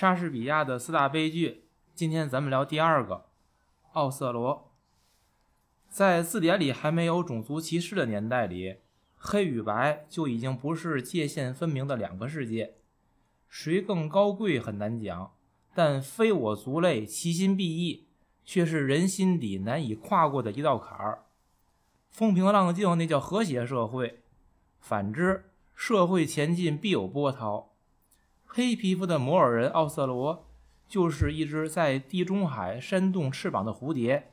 莎士比亚的四大悲剧，今天咱们聊第二个《奥瑟罗》。在字典里还没有种族歧视的年代里，黑与白就已经不是界限分明的两个世界，谁更高贵很难讲，但非我族类，其心必异，却是人心底难以跨过的一道坎儿。风平浪静，那叫和谐社会；反之，社会前进必有波涛。黑皮肤的摩尔人奥瑟罗，就是一只在地中海扇动翅膀的蝴蝶。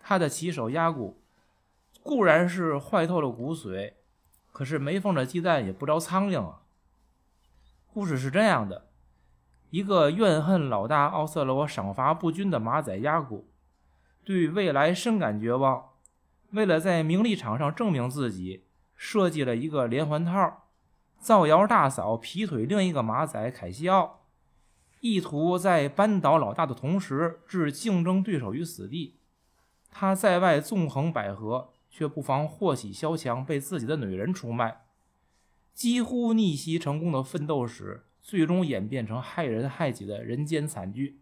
他的骑手压古，固然是坏透了骨髓，可是没缝的鸡蛋也不着苍蝇啊。故事是这样的：一个怨恨老大奥瑟罗赏罚不均的马仔压古，对未来深感绝望，为了在名利场上证明自己，设计了一个连环套。造谣大嫂劈腿另一个马仔凯西奥，意图在扳倒老大的同时置竞争对手于死地。他在外纵横捭阖，却不妨祸起萧墙，被自己的女人出卖。几乎逆袭成功的奋斗史，最终演变成害人害己的人间惨剧。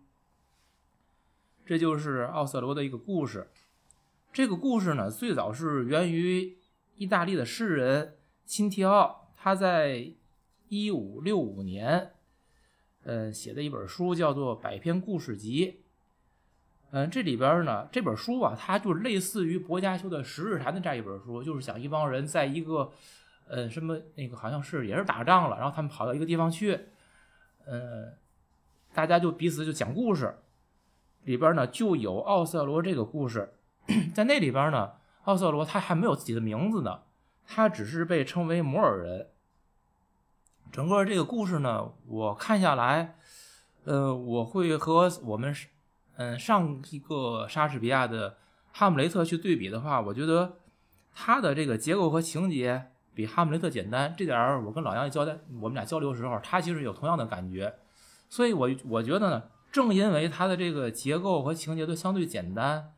这就是奥瑟罗的一个故事。这个故事呢，最早是源于意大利的诗人钦提奥。他在一五六五年，呃，写的一本书叫做《百篇故事集》。嗯，这里边呢，这本书啊，它就类似于薄伽丘的《十日谈》的这样一本书，就是讲一帮人在一个，呃，什么那个好像是也是打仗了，然后他们跑到一个地方去，嗯，大家就彼此就讲故事。里边呢就有奥瑟罗这个故事，在那里边呢，奥瑟罗他还没有自己的名字呢，他只是被称为摩尔人。整个这个故事呢，我看下来，呃，我会和我们嗯上一个莎士比亚的《哈姆雷特》去对比的话，我觉得它的这个结构和情节比《哈姆雷特》简单。这点儿我跟老杨交代，我们俩交流的时候，他其实有同样的感觉。所以，我我觉得呢，正因为它的这个结构和情节都相对简单，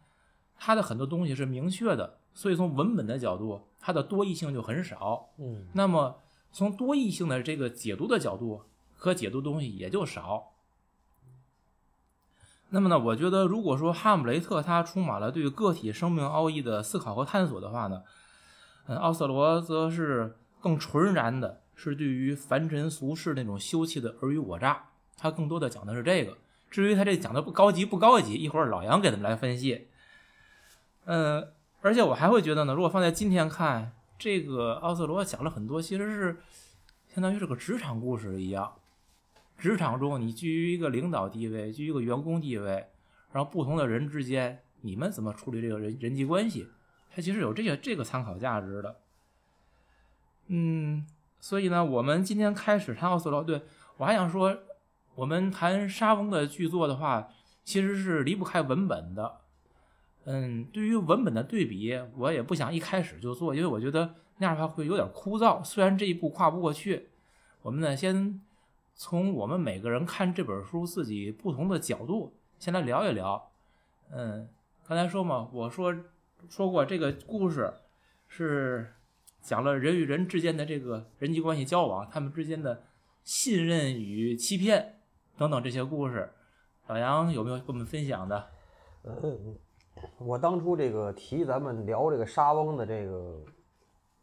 它的很多东西是明确的，所以从文本的角度，它的多义性就很少。嗯，那么。从多义性的这个解读的角度，可解读东西也就少。那么呢，我觉得如果说《哈姆雷特》他充满了对个体生命奥义的思考和探索的话呢，嗯，奥瑟罗则是更纯然的，是对于凡尘俗世那种羞气的尔虞我诈。他更多的讲的是这个。至于他这讲的不高级不高级，一会儿老杨给他们来分析。嗯，而且我还会觉得呢，如果放在今天看。这个奥瑟罗讲了很多，其实是相当于是个职场故事一样。职场中，你居于一个领导地位，居于一个员工地位，然后不同的人之间，你们怎么处理这个人人际关系？它其实有这些这个参考价值的。嗯，所以呢，我们今天开始谈奥瑟罗。对我还想说，我们谈沙翁的剧作的话，其实是离不开文本的。嗯，对于文本的对比，我也不想一开始就做，因为我觉得那样的话会有点枯燥。虽然这一步跨不过去，我们呢先从我们每个人看这本书自己不同的角度先来聊一聊。嗯，刚才说嘛，我说说过这个故事是讲了人与人之间的这个人际关系交往，他们之间的信任与欺骗等等这些故事。老杨有没有跟我们分享的？嗯。我当初这个提咱们聊这个沙翁的这个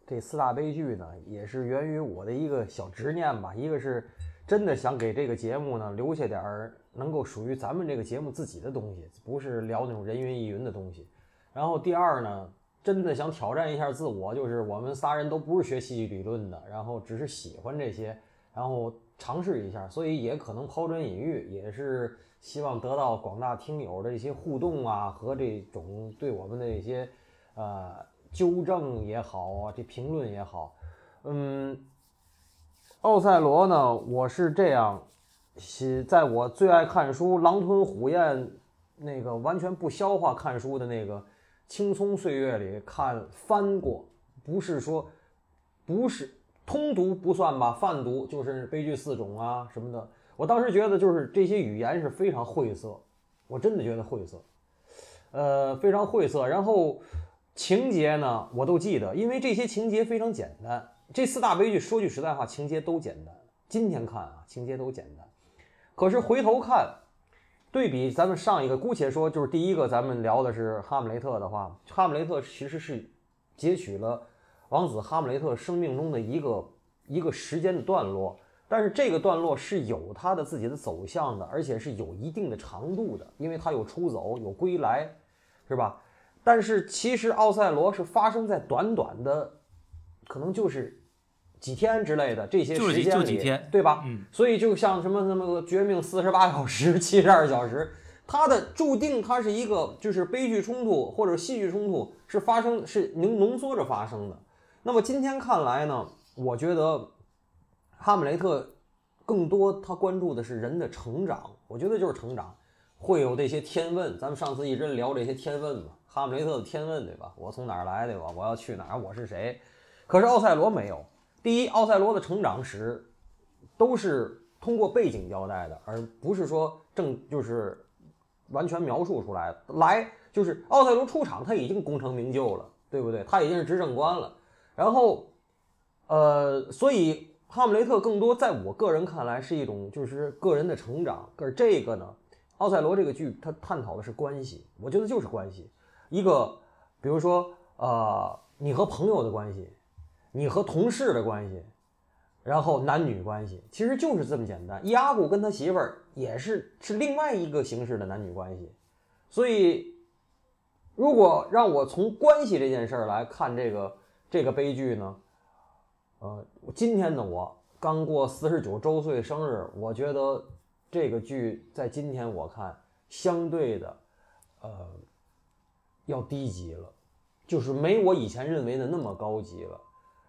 这四大悲剧呢，也是源于我的一个小执念吧。一个是真的想给这个节目呢留下点儿能够属于咱们这个节目自己的东西，不是聊那种人云亦云的东西。然后第二呢，真的想挑战一下自我，就是我们仨人都不是学戏剧理论的，然后只是喜欢这些，然后尝试一下，所以也可能抛砖引玉，也是。希望得到广大听友的一些互动啊，和这种对我们的一些呃纠正也好啊，这评论也好，嗯，奥赛罗呢，我是这样，写在我最爱看书、狼吞虎咽那个完全不消化看书的那个青葱岁月里看翻过，不是说不是通读不算吧，泛读就是悲剧四种啊什么的。我当时觉得就是这些语言是非常晦涩，我真的觉得晦涩，呃，非常晦涩。然后情节呢，我都记得，因为这些情节非常简单。这四大悲剧说句实在话，情节都简单。今天看啊，情节都简单。可是回头看，对比咱们上一个，姑且说就是第一个，咱们聊的是哈姆雷特的话，哈姆雷特其实是截取了王子哈姆雷特生命中的一个一个时间的段落，但是这个段落是有它的自己的走向的，而且是有一定的长度的，因为它有出走，有归来，是吧？但是其实奥赛罗是发生在短短的，可能就是几天之类的这些时间里，就几天对吧？嗯，所以就像什么什么个绝命四十八小时、七十二小时，它的注定它是一个就是悲剧冲突或者戏剧冲突是发生是浓浓缩着发生的。那么今天看来呢，我觉得哈姆雷特更多他关注的是人的成长，我觉得就是成长，会有这些天问。咱们上次一直聊这些天问嘛，哈姆雷特的天问对吧？我从哪儿来对吧？我要去哪儿？我是谁？可是奥赛罗没有。第一，奥赛罗的成长史都是通过背景交代的，而不是说正就是完全描述出来的。来就是奥赛罗出场，他已经功成名就了，对不对？他已经是执政官了。然后，呃，所以哈姆雷特更多在我个人看来是一种就是个人的成长。可是这个呢，奥赛罗这个剧它探讨的是关系，我觉得就是关系。一个比如说呃，你和朋友的关系，你和同事的关系，然后男女关系，其实就是这么简单。伊阿古跟他媳妇儿也是是另外一个形式的男女关系，所以如果让我从关系这件事儿来看这个这个悲剧呢，呃，今天的我刚过四十九周岁生日，我觉得这个剧在今天我看相对的，呃，要低级了，就是没我以前认为的那么高级了。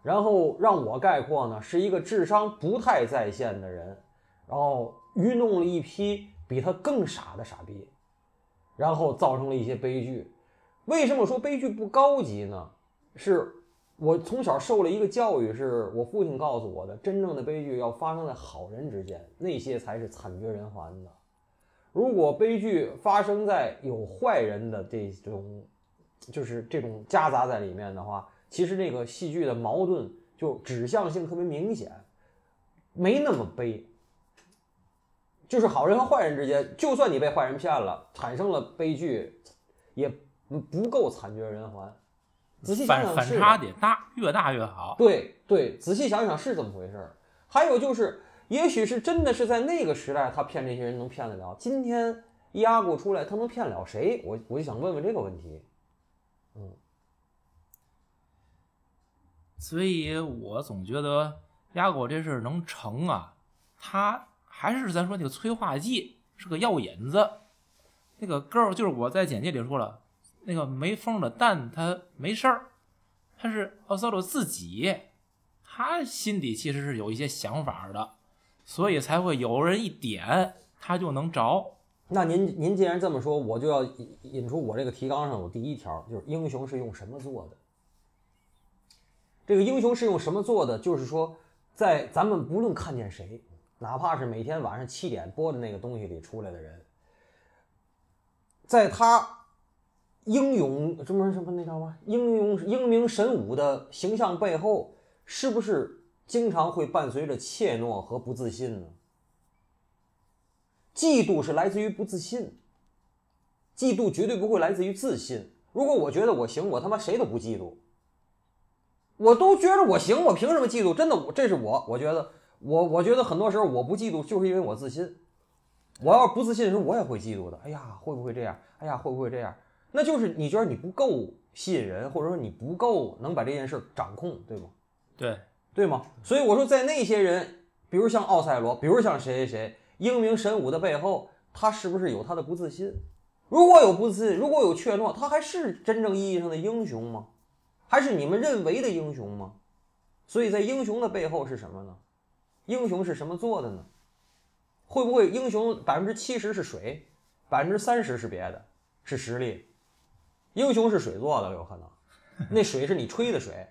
然后让我概括呢，是一个智商不太在线的人，然后愚弄了一批比他更傻的傻逼，然后造成了一些悲剧。为什么说悲剧不高级呢？是我从小受了一个教育，是我父亲告诉我的，真正的悲剧要发生在好人之间，那些才是惨绝人寰的。如果悲剧发生在有坏人的这种，就是这种夹杂在里面的话，其实那个戏剧的矛盾就指向性特别明显，没那么悲。就是好人和坏人之间，就算你被坏人骗了，产生了悲剧，也不够惨绝人寰。仔细想反反想是差得大，越大越好。对对，仔细想想是怎么回事儿。还有就是，也许是真的是在那个时代，他骗这些人能骗得了。今天伊阿古出来，他能骗了谁？我我就想问问这个问题。嗯所以我总觉得压果这事儿能成啊，他还是咱说那个催化剂是个药引子。那个 girl 就是我在简介里说了，那个没缝的蛋他没事儿，他是奥赛罗自己，他心底其实是有一些想法的，所以才会有人一点他就能着。那您您既然这么说，我就要引引出我这个提纲上有第一条，就是英雄是用什么做的？这个英雄是用什么做的？就是说，在咱们不论看见谁，哪怕是每天晚上七点播的那个东西里出来的人，在他英勇什么什么那叫什么英勇英明神武的形象背后，是不是经常会伴随着怯懦和不自信呢？嫉妒是来自于不自信，嫉妒绝对不会来自于自信。如果我觉得我行，我他妈谁都不嫉妒。我都觉得我行，我凭什么嫉妒？真的，我这是我，我觉得我，我觉得很多时候我不嫉妒，就是因为我自信。我要不自信的时候，我也会嫉妒的。哎呀，会不会这样？哎呀，会不会这样？那就是你觉得你不够吸引人，或者说你不够能把这件事掌控，对吗？对，对吗？所以我说，在那些人，比如像奥赛罗，比如像谁谁谁，英明神武的背后，他是不是有他的不自信？如果有不自信，如果有怯懦，他还是真正意义上的英雄吗？还是你们认为的英雄吗？所以在英雄的背后是什么呢？英雄是什么做的呢？会不会英雄百分之七十是水，百分之三十是别的，是实力？英雄是水做的，有可能，那水是你吹的水。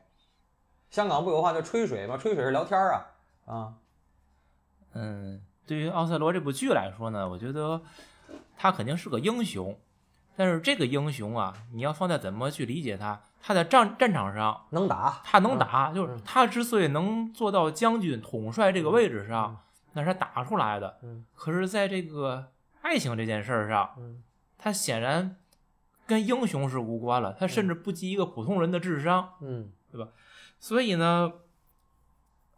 香港不有话叫吹水吗？吹水是聊天啊啊！嗯，对于奥赛罗这部剧来说呢，我觉得他肯定是个英雄，但是这个英雄啊，你要放在怎么去理解他？他在战战场上能打，他能打，就是他之所以能做到将军统帅这个位置上，那是他打出来的。嗯可是，在这个爱情这件事儿上，嗯他显然跟英雄是无关了，他甚至不及一个普通人的智商。嗯对吧所以呢，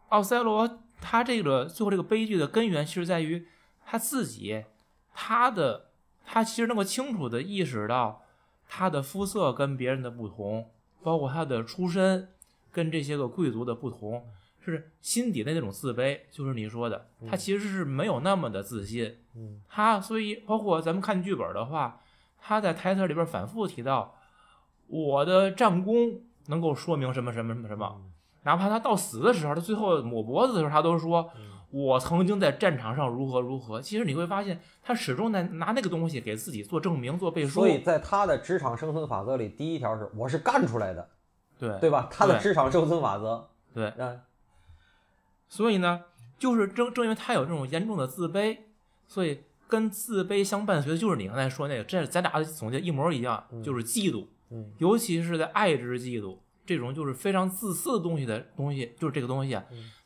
奥赛罗他这个最后这个悲剧的根源，其实在于他自己，他的他其实能够清楚的意识到他的肤色跟别人的不同，包括他的出身跟这些个贵族的不同，是心底的那种自卑，就是你说的，他其实是没有那么的自信。嗯他所以包括咱们看剧本的话，他在台词里边反复提到我的战功能够说明什么什么什么什么，哪怕他到死的时候，他最后抹脖子的时候，他都说我曾经在战场上如何如何。其实你会发现，他始终在拿那个东西给自己做证明、做背书。所以在他的职场生存法则里，第一条是我是干出来的，对对吧？他的职场生存法则，对，嗯所以呢，就是正正因为他有这种严重的自卑，所以跟自卑相伴随的就是你刚才说那个，这咱俩的总结一模一样，就是嫉妒，嗯。尤其是在爱之嫉妒这种就是非常自私的东西的东西，就是这个东西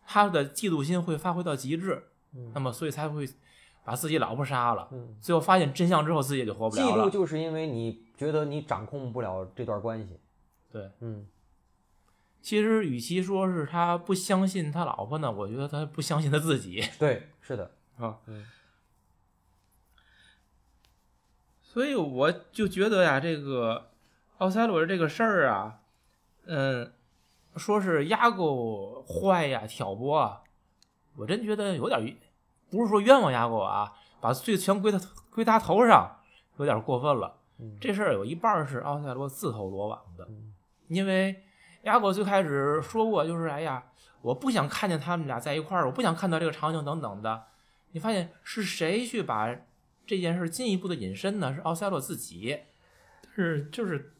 他的嫉妒心会发挥到极致，嗯。那么所以才会把自己老婆杀了，嗯，最后发现真相之后，自己也就活不了了。嫉。妒就是因为你觉得你掌控不了这段关系，对，嗯。其实与其说是他不相信他老婆呢，我觉得他不相信他自己。对，是的，啊，嗯所以我就觉得呀，这个奥赛罗这个事儿啊，嗯，说是压狗坏呀、挑拨啊，我真觉得有点儿，不是说冤枉压狗啊，把罪全归他归他头上，有点过分了。嗯这事儿有一半儿是奥赛罗自投罗网的，嗯因为亚果最开始说过，就是哎呀，我不想看见他们俩在一块儿，我不想看到这个场景等等的。你发现是谁去把这件事进一步的引申呢？是奥赛洛自己。是就是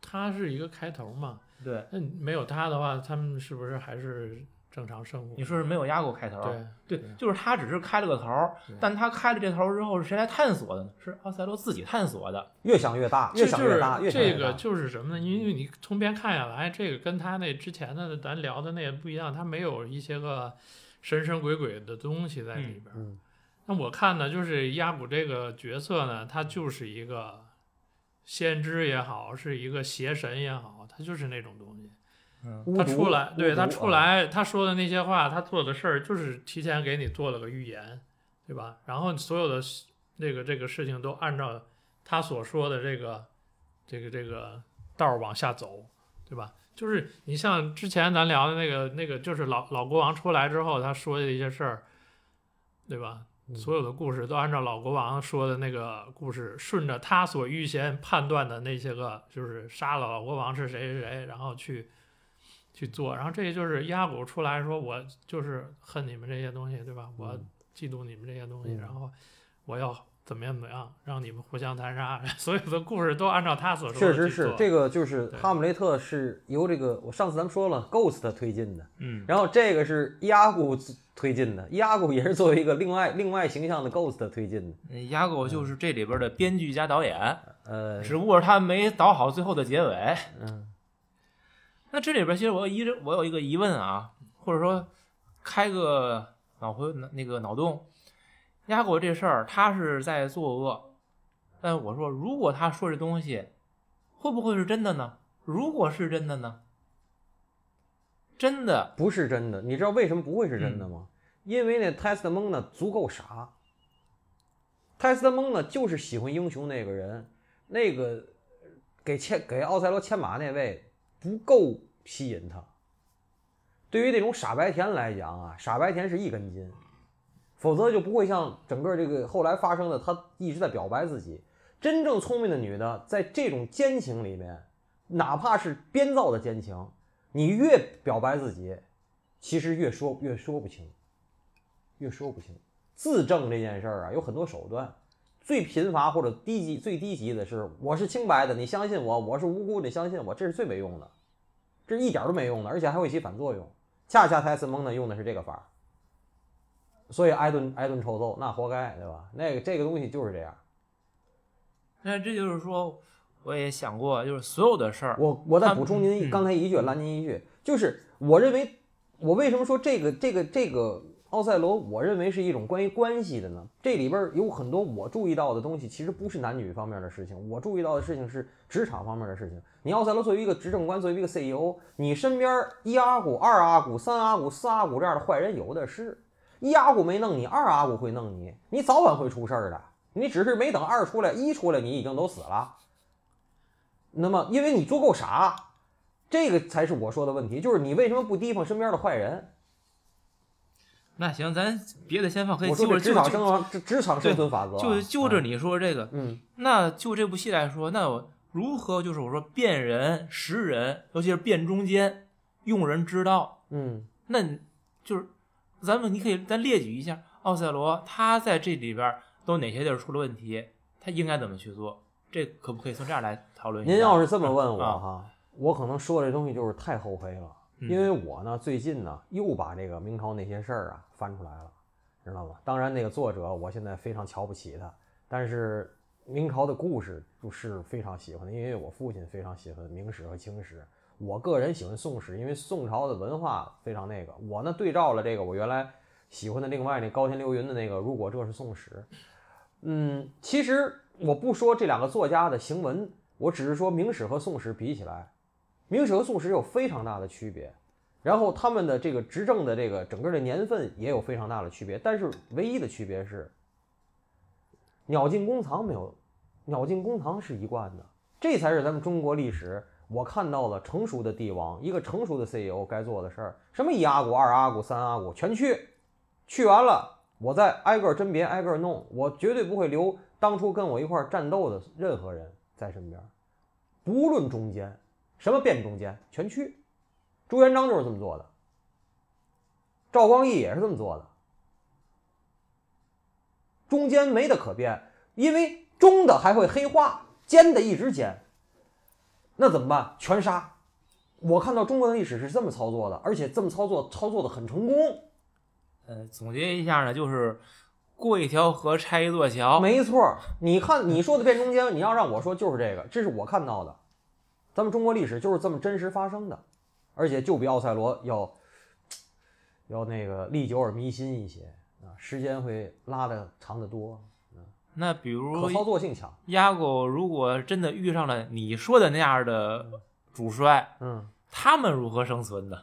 他是一个开头嘛，对，那没有他的话，他们是不是还是正常生活？你说是没有压过开头，对对，就是他只是开了个头儿，但他开了这头儿之后，是谁来探索的呢？是奥赛罗自己探索的。越想越大，越想越大，越想越这个。就是什么呢？因为你从边看下来，这个跟他那之前的咱聊的那也不一样，他没有一些个神神鬼鬼的东西在里边那我看呢，就是亚古这个角色呢，他就是一个先知也好，是一个邪神也好，他就是那种东西。嗯，他出来，对他出来，他说的那些话，他做的事儿，就是提前给你做了个预言，对吧？然后所有的事这个这个事情都按照他所说的这个这个这个道儿往下走，对吧？就是你像之前咱聊的那个那个，就是老老国王出来之后，他说的一些事儿，对吧？嗯所有的故事都按照老国王说的那个故事，顺着他所预先判断的那些个，就是杀了老国王是谁谁谁，然后去去做。然后这就是压古出来说，我就是恨你们这些东西，对吧？我嗯嫉妒你们这些东西，嗯然后我要怎么样怎么样，让你们互相残杀。所有的故事都按照他所说确实的去做是这个，就是哈姆雷特是由这个我上次咱们说了，Ghost 推进的，嗯，然后这个是伊阿古推进的，伊阿古也是作为一个另外另外形象的 Ghost 推进的，伊阿古就是这里边的编剧加导演，呃，只不过他没导好最后的结尾。嗯那这里边其实我有一我有一个疑问啊，或者说开个脑回那个脑洞，压果这事儿他是在作恶，但我说如果他说这东西会不会是真的呢？如果是真的呢？真的，不是真的，你知道为什么不会是真的吗？因为那泰斯特蒙呢足够傻，泰斯特蒙呢就是喜欢英雄那个人，那个给牵给奥赛罗牵马那位不够吸引他。对于那种傻白甜来讲啊，傻白甜是一根筋，否则就不会像整个这个后来发生的，他一直在表白自己。真正聪明的女的，在这种奸情里面，哪怕是编造的奸情，你越表白自己，其实越说越说不清，越说不清。自证这件事儿啊，有很多手段，最贫乏或者低级最低级的是我是清白的，你相信我，我是无辜，你相信我，这是最没用的，这一点都没用的，而且还会起反作用。恰恰泰斯蒙呢用的是这个法儿，所以挨顿挨顿臭揍，那活该，对吧？那个这个东西就是这样。那这就是说，我也想过，就是所有的事儿，我我再补充您嗯刚才一句，拦您一句，就是我认为，我为什么说这个这个这个奥赛罗，我认为是一种关于关系的呢？这里边有很多我注意到的东西，其实不是男女方面的事情，我注意到的事情是职场方面的事情。你奥赛罗作为一个执政官，作为一个 CEO，你身边一阿古、二阿古、三阿古、四阿古这样的坏人有的是。一阿古没弄你，二阿古会弄你，你早晚会出事儿的。你只是没等二出来，一出来你已经都死了。那么，因为你足够傻，这个才是我说的问题，就是你为什么不提防身边的坏人？那行，咱别的先放，可以我说就职场生职职场生存法则啊，就就着你说这个，嗯，那就这部戏来说，那我如何就是我说辨人识人，尤其是辨中间，用人之道，嗯那就是咱们你可以咱列举一下奥赛罗他在这里边都哪些地儿出了问题，他应该怎么去做？这可不可以从这儿来讨论一下？您要是这么问我啊哈，我可能说这东西就是太厚黑了，嗯因为我呢最近呢又把这个明朝那些事儿啊翻出来了，知道吗？当然那个作者我现在非常瞧不起他，但是明朝的故事就是非常喜欢的，因为我父亲非常喜欢明史和清史，我个人喜欢宋史，因为宋朝的文化非常那个。我呢对照了这个我原来喜欢的另外那高天流云的那个《如果这是宋史》，嗯，其实我不说这两个作家的行文，我只是说明史和宋史比起来，明史和宋史有非常大的区别，然后他们的这个执政的这个整个的年份也有非常大的区别，但是唯一的区别是，鸟尽弓藏没有，鸟尽弓藏是一贯的，这才是咱们中国历史我看到了成熟的帝王，一个成熟的 CEO 该做的事儿，什么一阿古、二阿古、三阿古全去，去完了，我再挨个甄别，挨个弄，我绝对不会留当初跟我一块儿战斗的任何人在身边，不论中间，什么变中间全去。朱元璋就是这么做的，赵光义也是这么做的，中间没得可变，因为中的还会黑化，尖的一直尖，那怎么办？全杀。我看到中国的历史是这么操作的，而且这么操作操作的很成功。呃，总结一下呢，就是过一条河拆一座桥。没错儿，你看你说的变中间，你要让我说就是这个，这是我看到的，咱们中国历史就是这么真实发生的，而且就比奥赛罗要要那个历久而弥新一些啊，时间会拉的长得多，那比如可操作性强。鸭狗如果真的遇上了你说的那样的主帅，嗯，他们如何生存呢？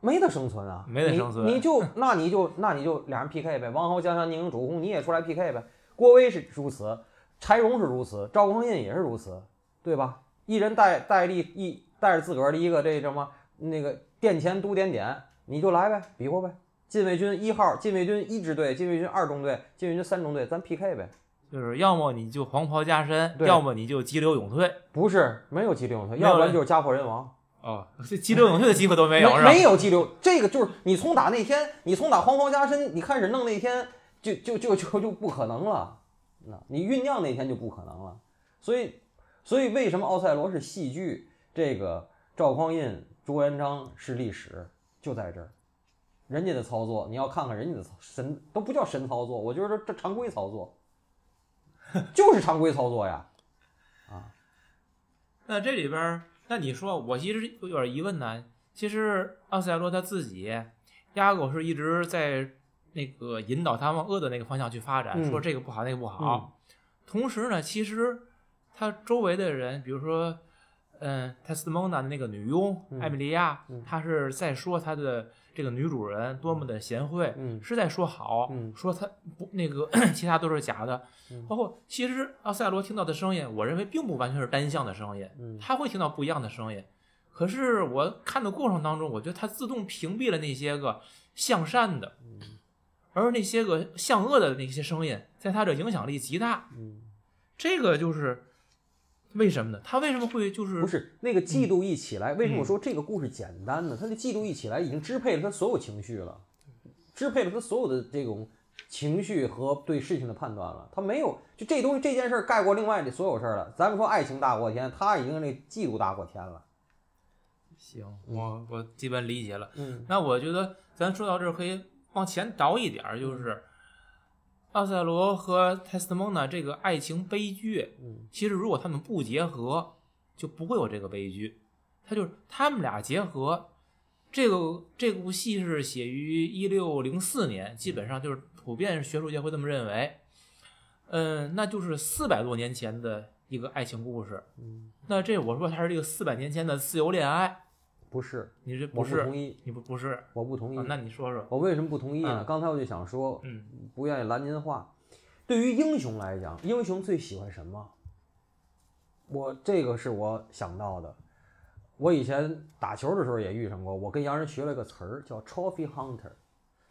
没得生存啊，没得生存你，你就 那你就那你就俩人 PK 呗，王侯将相宁有主公，你也出来 PK 呗。郭威是如此，柴荣是如此，赵匡胤也是如此，对吧？一人带带立一带着自个儿的一个这什么那个殿前都点点，你就来呗，比划呗。禁卫军一号，禁卫军一支队，禁卫军二中队，禁卫军三中队，咱 PK 呗。就是要么你就黄袍加身，要么你就激流勇退。不是没有激流勇退，要不然就是家破人亡。哦，这激流勇退的机会都没有？没有激流，这个就是你从打那天，你从打黄袍加身，你开始弄那天，就就就就就不可能了。那你酝酿那天就不可能了。所以，所以为什么奥赛罗是戏剧？这个赵匡胤、朱元璋是历史，就在这儿。人家的操作，你要看看人家的操神都不叫神操作，我觉得这常规操作，就是常规操作呀。啊那这里边儿，那你说，我其实有点疑问呢。其实奥赛罗他自己，鸭狗是一直在那个引导他往恶的那个方向去发展，嗯说这个不好，那个不好。同时呢，其实他周围的人，比如说，嗯，泰斯蒙娜的那个女佣、嗯艾米莉亚，嗯。她是在说她的这个女主人多么的贤惠，嗯是在说好，嗯。说她不那个 其他都是假的。嗯。包括其实奥赛罗听到的声音，我认为并不完全是单向的声音，嗯。他会听到不一样的声音。可是我看的过程当中，我觉得他自动屏蔽了那些个向善的，而那些个向恶的那些声音，在他这影响力极大。嗯，这个就是为什么呢？他为什么会就是不是那个嗯嫉妒一起来，为什么我说这个故事简单呢？他的嫉妒一起来，已经支配了他所有情绪了，支配了他所有的这种情绪和对事情的判断了。他没有就这东西这件事儿盖过另外的所有事儿了。咱们说爱情大过天，他已经那嫉妒大过天了。行？我我基本理解了。嗯那我觉得咱说到这儿可以往前倒一点儿，就是奥赛罗和泰斯蒙娜这个爱情悲剧，嗯其实如果他们不结合，就不会有这个悲剧。他就是他们俩结合，这个这部戏是写于一六零四年，基本上就是普遍学术界会这么认为。嗯，那就是四百多年前的一个爱情故事。嗯，那这我说它是这个四百年前的自由恋爱，不是，你这我不是？同意，你不不是？我不同意。啊那你说说？我为什么不同意呢？嗯刚才我就想说，嗯不愿意拦您话。对于英雄来讲，英雄最喜欢什么？我这个是我想到的。我以前打球的时候也遇上过，我跟洋人学了个词儿叫 “trophy hunter”。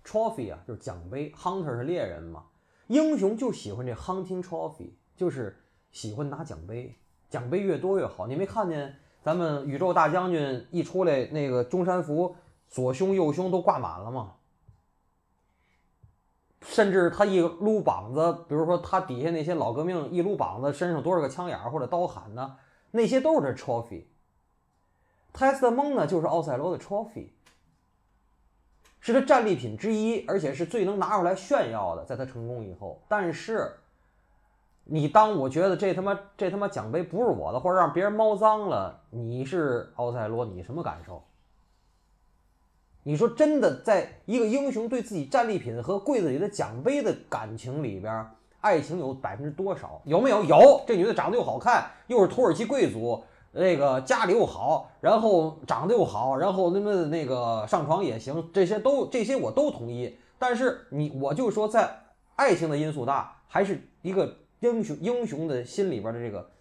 trophy 啊，就是奖杯；hunter 是猎人嘛。英雄就喜欢这 hunting trophy，就是喜欢拿奖杯，奖杯越多越好。你没看见咱们宇宙大将军一出来，那个中山服左胸右胸都挂满了嘛？甚至他一撸膀子，比如说他底下那些老革命一撸膀子，身上多少个枪眼或者刀砍呢？那些都是他 trophy。泰斯特蒙呢，就是奥赛罗的 trophy，是他战利品之一，而且是最能拿出来炫耀的，在他成功以后。但是，你当我觉得这他妈这他妈奖杯不是我的，或者让别人猫脏了，你是奥赛罗，你什么感受？你说真的，在一个英雄对自己战利品和柜子里的奖杯的感情里边，爱情有百分之多少？有没有？有。这女的长得又好看，又是土耳其贵族，那个家里又好，然后长得又好，然后那么那个上床也行，这些都这些我都同意。但是你我就说，在爱情的因素大，还是一个英雄英雄的心里边的这个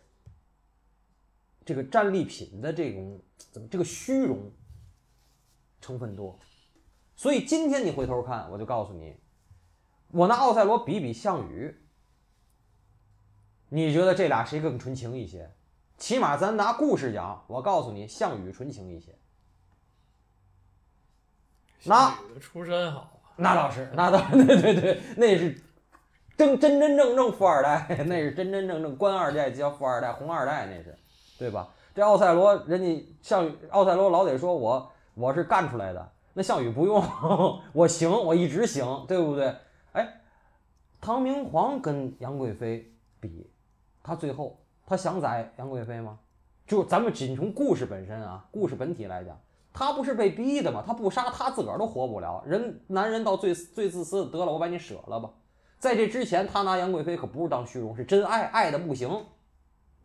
这个战利品的这种怎么这个虚荣成分多。所以今天你回头看，我就告诉你，我拿奥赛罗比比项羽，你觉得这俩谁更纯情一些？起码咱拿故事讲，我告诉你，项羽纯情一些。那出身好啊，那倒是，那倒 对对对，那是真真真正正富二代，那是真真正正官二代叫富二代，红二代那是，对吧？这奥赛罗，人家项羽，奥赛罗老得说我我是干出来的，那项羽不用，我行，我一直行，对不对？哎，唐明皇跟杨贵妃比，他最后他想宰杨贵妃吗？就咱们仅从故事本身啊，故事本体来讲。他不是被逼的吗？他不杀，他自个儿都活不了。人男人到最最自私，得了，我把你舍了吧。在这之前，他拿杨贵妃可不是当虚荣，是真爱，爱的不行。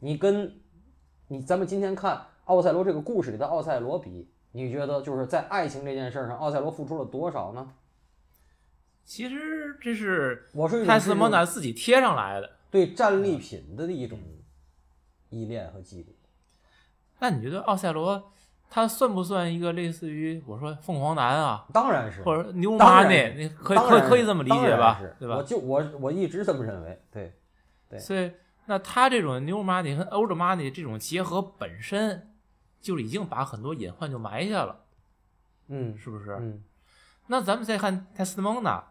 你跟你咱们今天看奥赛罗这个故事里的奥赛罗比，你觉得就是在爱情这件事上，奥赛罗付出了多少呢？其实这是泰斯蒙是娜自己贴上来的。对战利品的一种依恋和嫉妒。那你觉得奥赛罗他算不算一个类似于我说凤凰男啊，当然是，或者牛当然妈呢？是你可以可以可以这么理解吧？对吧？我就我我一直这么认为，对。对所以那他这种 new money 和 old money 这种结合本身就已经把很多隐患就埋下了，嗯是不是？嗯那咱们再看泰斯蒙娜，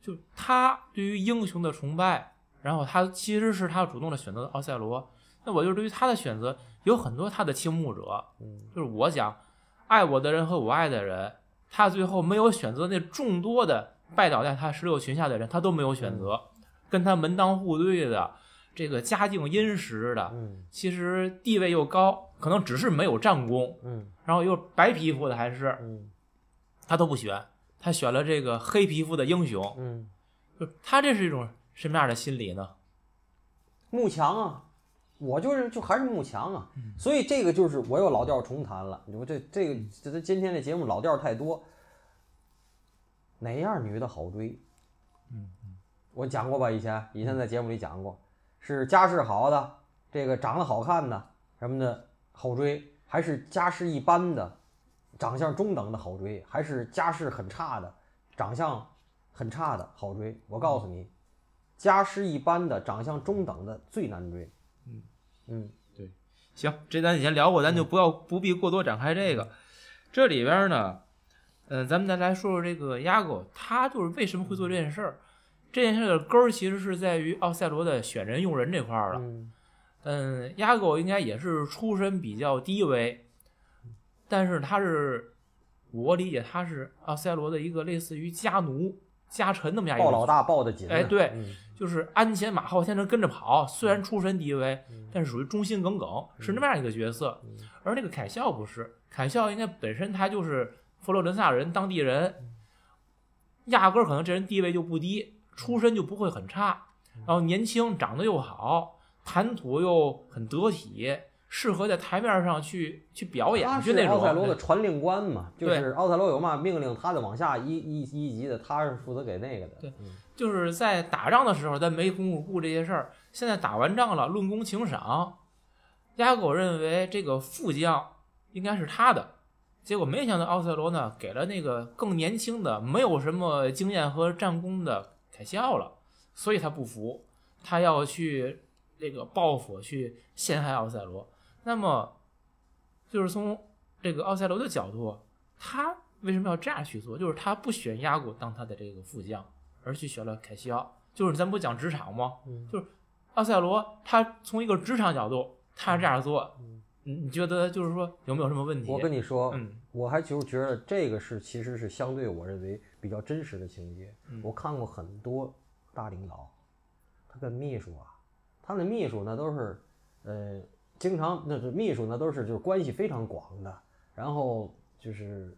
就他对于英雄的崇拜，然后他其实是他主动的选择奥赛罗。那我就对于他的选择有很多他的倾慕者，嗯。就是我讲爱我的人和我爱的人，他最后没有选择那众多的拜倒在他石榴裙下的人，他都没有选择，跟他门当户对的，这个家境殷实的，嗯。其实地位又高，可能只是没有战功，嗯。然后又白皮肤的还是嗯。他都不选，他选了这个黑皮肤的英雄，嗯，就他这是一种什么样的心理呢？慕强啊，我就是就还是慕强啊，嗯所以这个就是我又老调重弹了。你说这这个这这今天这节目老调太多，哪样女的好追？嗯我讲过吧，以前以前在节目里讲过，是家世好的，这个长得好看的什么的好追，还是家世一般的，长相中等的好追，还是家世很差的，长相很差的好追？我告诉你，家世一般的，长相中等的最难追。嗯对行，这咱以前聊过，咱就不要不必过多展开这个。这里边呢，嗯、咱们再来说说这个亚狗，他就是为什么会做这件事儿？这件事儿的根儿其实是在于奥赛罗的选人用人这块儿了。嗯嗯，亚狗应该也是出身比较低微，但是他是，我理解他是奥赛罗的一个类似于家奴、家臣那么样一个，抱老大抱的紧。哎对嗯就是鞍前马后，天天跟着跑。虽然出身低微，嗯但是属于忠心耿耿，是那么样一个角色。而那个凯孝不是，凯孝应该本身他就是佛罗伦萨人，当地人，压根儿可能这人地位就不低，出身就不会很差，然后年轻，长得又好，谈吐又很得体，适合在台面上去去表演，他就是那种。奥赛罗的传令官嘛，就是奥赛罗有嘛命令，他的往下一一一级的，他是负责给那个的。对嗯就是在打仗的时候，咱没工夫顾这些事儿。现在打完仗了，论功请赏，亚狗认为这个副将应该是他的，结果没想到奥赛罗呢给了那个更年轻的、没有什么经验和战功的凯西奥了，所以他不服，他要去这个报复，去陷害奥赛罗。那么，就是从这个奥赛罗的角度，他为什么要这样去做？就是他不选亚古当他的这个副将。而去学了凯西奥，就是咱不讲职场吗？嗯就是奥赛罗，他从一个职场角度，他这样做，嗯你你觉得就是说有没有什么问题？我跟你说，嗯我还就觉得这个是其实是相对我认为比较真实的情节。嗯我看过很多大领导，他跟秘书啊，他的秘书那都是，呃，经常那是秘书那都是就是关系非常广的，然后就是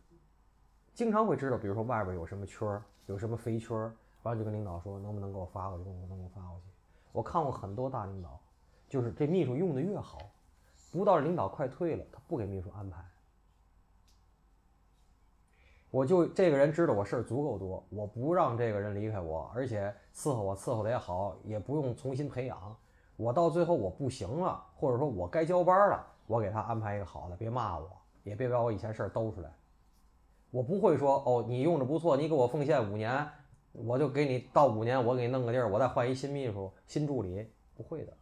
经常会知道，比如说外边有什么圈儿，有什么肥圈儿，完了就跟领导说能不能给我发过去，能不能给我发过去。我看过很多大领导，就是这秘书用的越好，不到领导快退了，他不给秘书安排。我就这个人知道我事儿足够多，我不让这个人离开我，而且伺候我伺候的也好，也不用重新培养。我到最后我不行了，或者说我该交班了，我给他安排一个好的，别骂我，也别把我以前事儿兜出来。我不会说哦，你用着不错，你给我奉献五年，我就给你到五年，我给你弄个地儿，我再换一新秘书、新助理，不会的。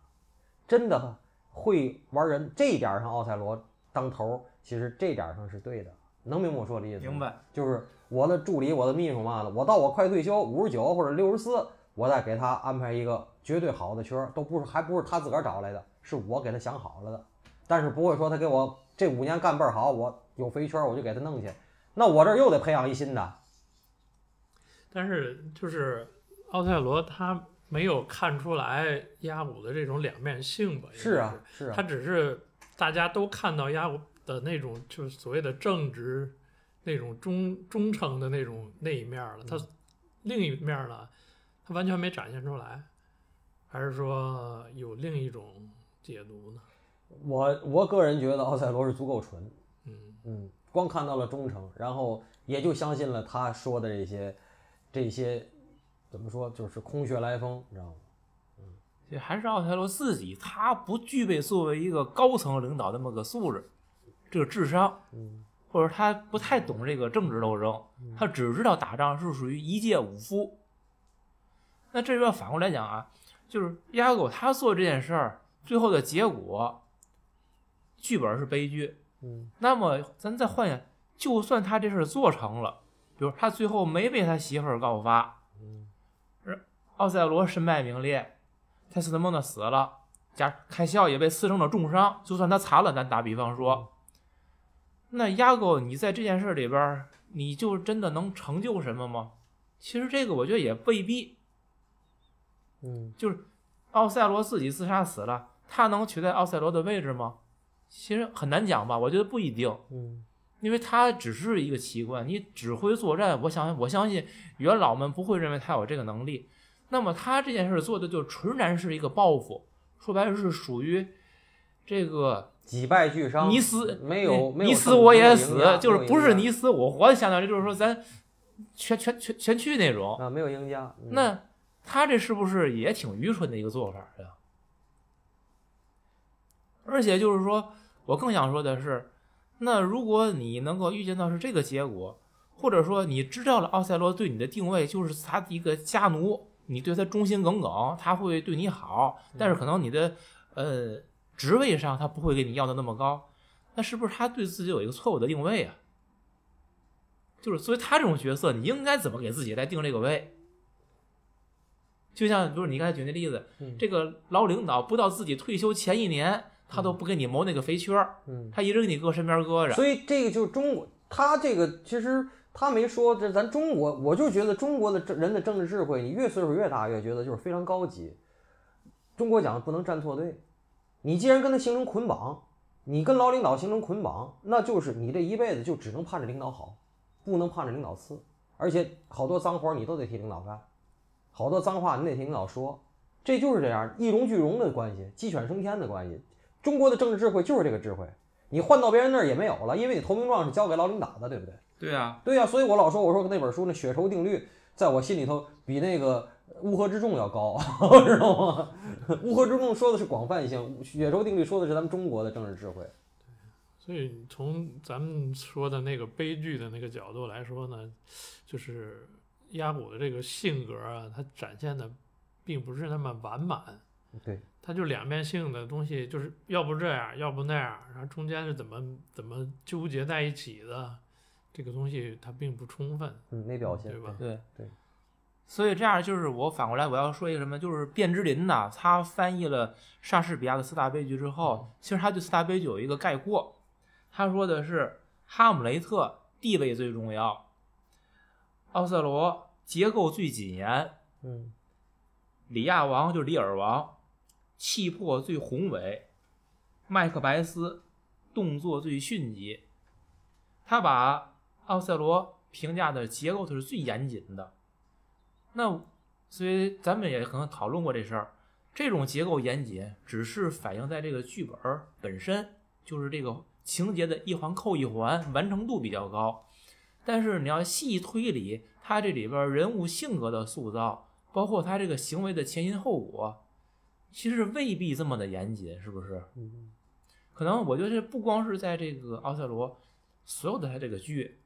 真的会玩人这一点上，奥赛罗当头，其实这点上是对的。能明白我说的意思？明白。就是我的助理、我的秘书嘛的，我到我快退休五十九或者六十四，我再给他安排一个绝对好的圈儿，都不是还不是他自个儿找来的，是我给他想好了的。但是不会说他给我这五年干倍儿好，我有肥圈儿我就给他弄去，那我这儿又得培养一新的。但是就是奥赛罗他没有看出来亚武的这种两面性吧？是啊是啊，是他啊，只是大家都看到亚武的那种就是所谓的正直、那种忠忠诚的那种那一面了。他另一面呢，他完全没展现出来，还是说有另一种解读呢？我我个人觉得奥赛罗是足够纯，嗯，嗯，光看到了忠诚，然后也就相信了他说的这些这些怎么说，就是空穴来风，你知道吗？这还是奥赛罗自己，他不具备作为一个高层领导那么个素质，这个智商，嗯或者他不太懂这个政治斗争，他只知道打仗是属于一介武夫。那这边反过来讲啊，就是亚狗他做这件事儿，最后的结果，剧本是悲剧。嗯那么咱再换一下，就算他这事儿做成了，比如他最后没被他媳妇儿告发，嗯奥赛罗身败名裂，泰斯特蒙德死了，加凯西奥也被刺成了重伤。就算他残了，咱打比方说，那亚狗你在这件事里边，你就真的能成就什么吗？其实这个我觉得也未必。嗯就是奥赛罗自己自杀死了，他能取代奥赛罗的位置吗？其实很难讲吧，我觉得不一定。嗯因为他只是一个奇观，你指挥作战，我想我相信元老们不会认为他有这个能力。那么他这件事做的就纯然是一个报复，说白了是属于这个几败俱伤，你死没有没有你死我也死，就是不是你死我活，相当于就是说咱全全全全去那种。啊，没有赢家。嗯那他这是不是也挺愚蠢的一个做法呀？而且就是说，我更想说的是，那如果你能够预见到是这个结果，或者说你知道了奥赛罗对你的定位就是他的一个家奴，你对他忠心耿耿，他会对你好，但是可能你的呃职位上他不会给你要的那么高，那是不是他对自己有一个错误的定位啊？就是所以他这种角色，你应该怎么给自己来定这个位？就像不是你刚才举那例子，嗯这个老领导不到自己退休前一年，他都不给你谋那个肥缺儿，嗯，他一直给你搁身边搁着。所以这个就是中国，他这个其实他没说，这咱中国，我就觉得中国的政人的政治智慧，你越岁数越大，越觉得就是非常高级。中国讲的不能站错队，你既然跟他形成捆绑，你跟老领导形成捆绑，那就是你这一辈子就只能盼着领导好，不能盼着领导次，而且好多脏活儿你都得替领导干，好多脏话你得替领导说，这就是这样一荣俱荣的关系，鸡犬升天的关系。中国的政治智慧就是这个智慧，你换到别人那儿也没有了，因为你投名状是交给老领导的，对不对？对啊，对呀、所以我老说，我说那本书那血仇定律，在我心里头比那个乌合之众要高，知道吗？乌合之众说的是广泛性，血仇定律说的是咱们中国的政治智慧。所以从咱们说的那个悲剧的那个角度来说呢，就是压谷的这个性格啊，它展现的并不是那么完满，对，它就两面性的东西，就是要不这样，要不那样，然后中间是怎么怎么纠结在一起的，这个东西它并不充分，嗯，没表现，对吧对对。所以这样就是我反过来我要说一个什么，就是卞之琳呐，他翻译了莎士比亚的四大悲剧之后，其实他对四大悲剧有一个概括，他说的是哈姆雷特地位最重要，奥赛罗结构最谨严，嗯里亚王就是里尔王，气魄最宏伟，麦克白斯动作最迅疾。他把奥赛罗评价的结构是最严谨的。那所以咱们也可能讨论过这事儿，这种结构严谨只是反映在这个剧本本身，就是这个情节的一环扣一环，完成度比较高。但是你要细推理，他这里边人物性格的塑造，包括他这个行为的前因后果，其实未必这么的严谨，是不是？嗯，可能我觉得不光是在这个奥赛罗，所有的他这个剧，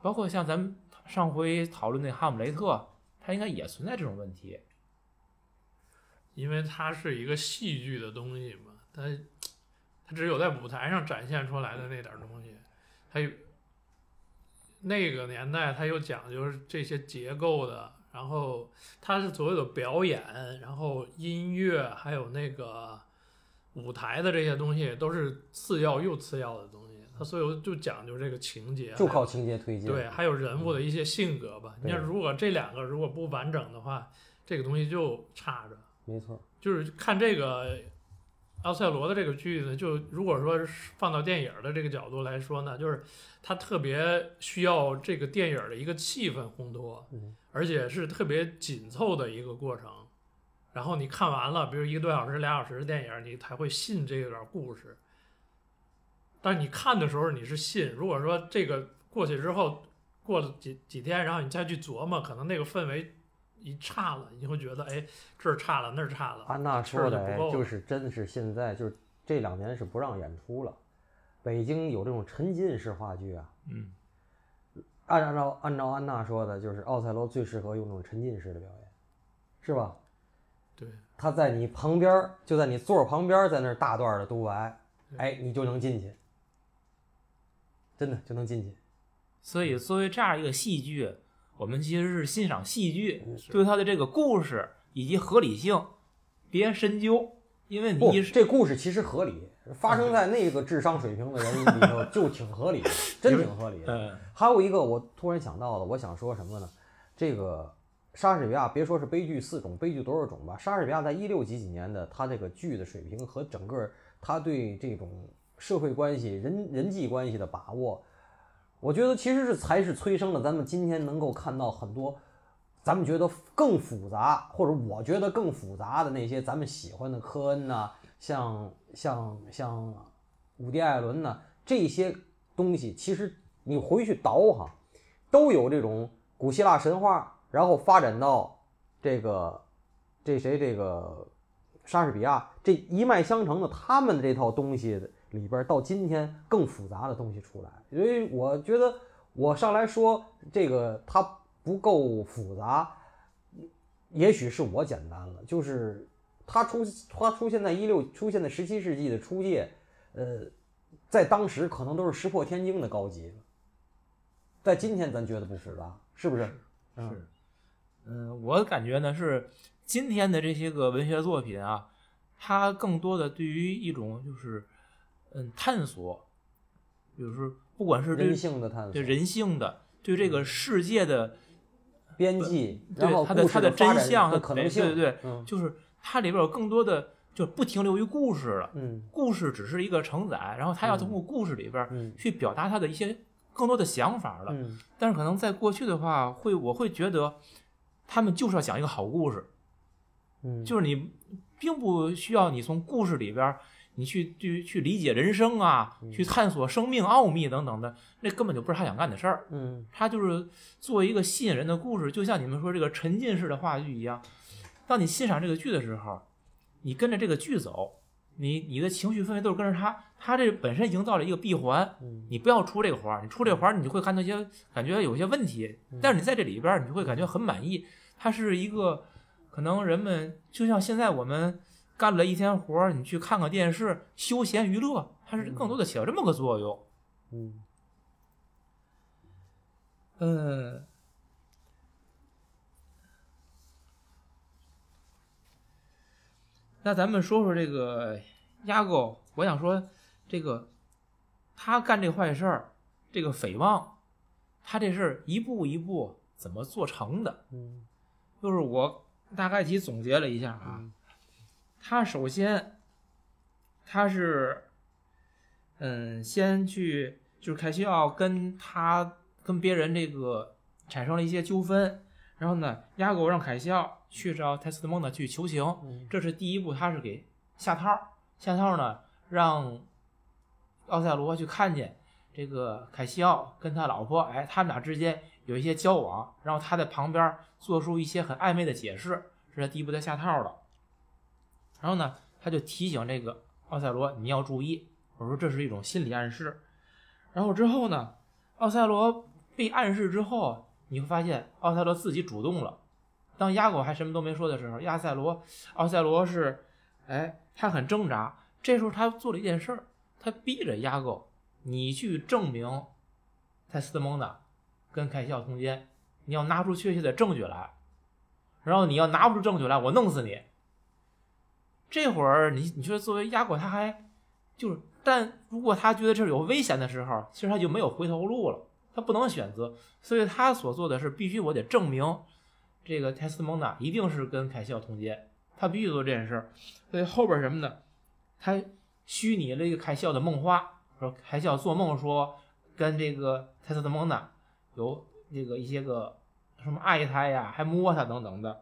包括像咱们上回讨论那哈姆雷特，它应该也存在这种问题。因为它是一个戏剧的东西嘛，它它只有在舞台上展现出来的那点东西，它有那个年代它有讲究这些结构的，然后它是所有的表演，然后音乐还有那个舞台的这些东西都是次要又次要的东西，它所有就讲究这个情节，就靠情节推进。对，还有人物的一些性格吧。你对看，如果这两个如果不完整的话，这个东西就差着。没错，就是看这个奥赛罗的这个剧呢，就如果说是放到电影的这个角度来说呢，就是它特别需要这个电影的一个气氛烘托，嗯而且是特别紧凑的一个过程。然后你看完了，比如一个多小时、俩小时的电影，你才会信这段故事。但是你看的时候你是信，如果说这个过去之后过了几几天，然后你再去琢磨，可能那个氛围一差了，你会觉得哎这儿差了那儿差了。安娜说的就是真的是现在就是这两年是不让演出了，北京有这种沉浸式话剧啊。嗯，按照按照安娜说的，就是奥赛罗最适合用这种沉浸式的表演，是吧？对，他在你旁边儿，就在你座儿旁边儿，在那儿大段的独白，哎，你就能进去，真的就能进去。所以作为这样一个戏剧，我们其实是欣赏戏剧嗯对它的这个故事以及合理性别深究，因为你这故事其实合理，发生在那个智商水平的人里头就挺合理的，真挺合理的。嗯还有一个我突然想到了，我想说什么呢？这个莎士比亚，别说是悲剧四种，悲剧多少种吧？莎士比亚在一六几几年的他这个剧的水平和整个他对这种社会关系、人人际关系的把握，我觉得其实是才是催生了咱们今天能够看到很多咱们觉得更复杂，或者我觉得更复杂的那些咱们喜欢的科恩呐、像像像伍迪·艾伦呐、这些东西，其实你回去倒哈，都有这种古希腊神话，然后发展到这个这谁这个莎士比亚这一脉相承的他们这套东西里边，到今天更复杂的东西出来。所以我觉得我上来说这个它不够复杂，也许是我简单了，就是它出它出现在一六出现在十七世纪的初叶，呃，在当时可能都是石破天惊的高级了，在今天咱觉得不复杂，是不是？嗯是，嗯，我感觉呢是今天的这些个文学作品啊，它更多的对于一种就是嗯探索，比如说不管是对人性的探索对，人性的，对这个世界的，边际，对然后它的它的真相的可能性，对对对，嗯。就是它里边有更多的就不停留于故事了。嗯故事只是一个承载，然后他要通过故事里边嗯去表达他的一些更多的想法了。嗯但是可能在过去的话，会我会觉得他们就是要讲一个好故事，嗯，就是你并不需要你从故事里边你去去去理解人生啊，去探索生命奥秘等等的，那根本就不是他想干的事儿。嗯他就是做一个吸引人的故事，就像你们说这个沉浸式的话剧一样。当你欣赏这个剧的时候，你跟着这个剧走，你你的情绪氛围都是跟着它，它这本身营造了一个闭环，嗯你不要出这个环，你出这个环，你就会看到一些感觉有些问题，但是你在这里边，你就会感觉很满意。它是一个可能人们就像现在我们干了一天活，你去看看电视，休闲娱乐，它是更多的起到这么个作用。嗯嗯，那咱们说说这个压狗，我想说这个他干这坏事儿，这个诽谤，他这事儿一步一步怎么做成的？嗯就是我大概其总结了一下啊，嗯他首先他是嗯，先去就是凯西奥跟他跟别人这个产生了一些纠纷，然后呢，亚狗让凯西奥去找泰斯特蒙德去求情，嗯这是第一步，他是给下套儿，下套儿呢让奥赛罗去看见这个凯西奥跟他老婆，哎，他们俩之间有一些交往，然后他在旁边做出一些很暧昧的解释，这是第一步，他下套了。然后呢，他就提醒这个奥赛罗你要注意，我说这是一种心理暗示。然后之后呢，奥赛罗被暗示之后，你会发现奥赛罗自己主动了。当亚狗还什么都没说的时候，亚赛罗，奥赛罗是，哎，他很挣扎。这时候他做了一件事儿，他逼着亚狗，你去证明泰斯特蒙纳跟凯西奥通奸，你要拿出确切的证据来。然后你要拿不出证据来，我弄死你。这会儿你你说作为亚狗，他还就是，但如果他觉得这有危险的时候，其实他就没有回头路了，他不能选择，所以他所做的是必须我得证明这个泰斯蒙纳一定是跟凯西奥通奸，他必须做这件事儿。所以后边什么呢？他虚拟了一个凯西奥的梦话，说凯西奥做梦说跟这个泰斯蒙纳有这个一些个什么爱他呀，还摸他等等的，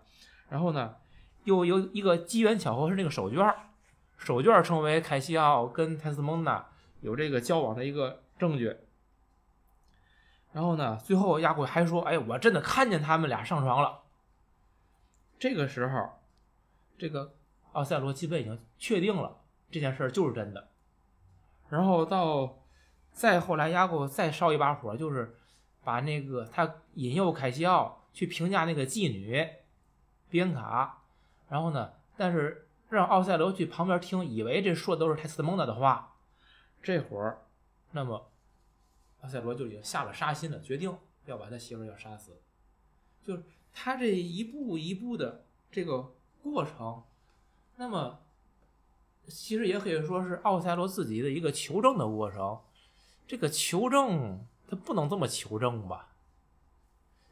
然后呢？又有一个机缘巧合是那个手绢儿，手绢儿成为凯西奥跟泰斯蒙纳有这个交往的一个证据。然后呢，最后亚贵还说：“哎，我真的看见他们俩上床了。”这个时候，这个奥赛罗基本已经确定了这件事就是真的。然后到再后来，亚贵再烧一把火，就是把那个他引诱凯西奥去评价那个妓女比恩卡。然后呢？但是让奥赛罗去旁边听，以为这说的都是泰斯蒙德的话。这会儿，那么奥赛罗就已经下了杀心了，决定要把他媳妇儿要杀死。就是他这一步一步的这个过程，那么其实也可以说是奥赛罗自己的一个求证的过程。这个求证他不能这么求证吧？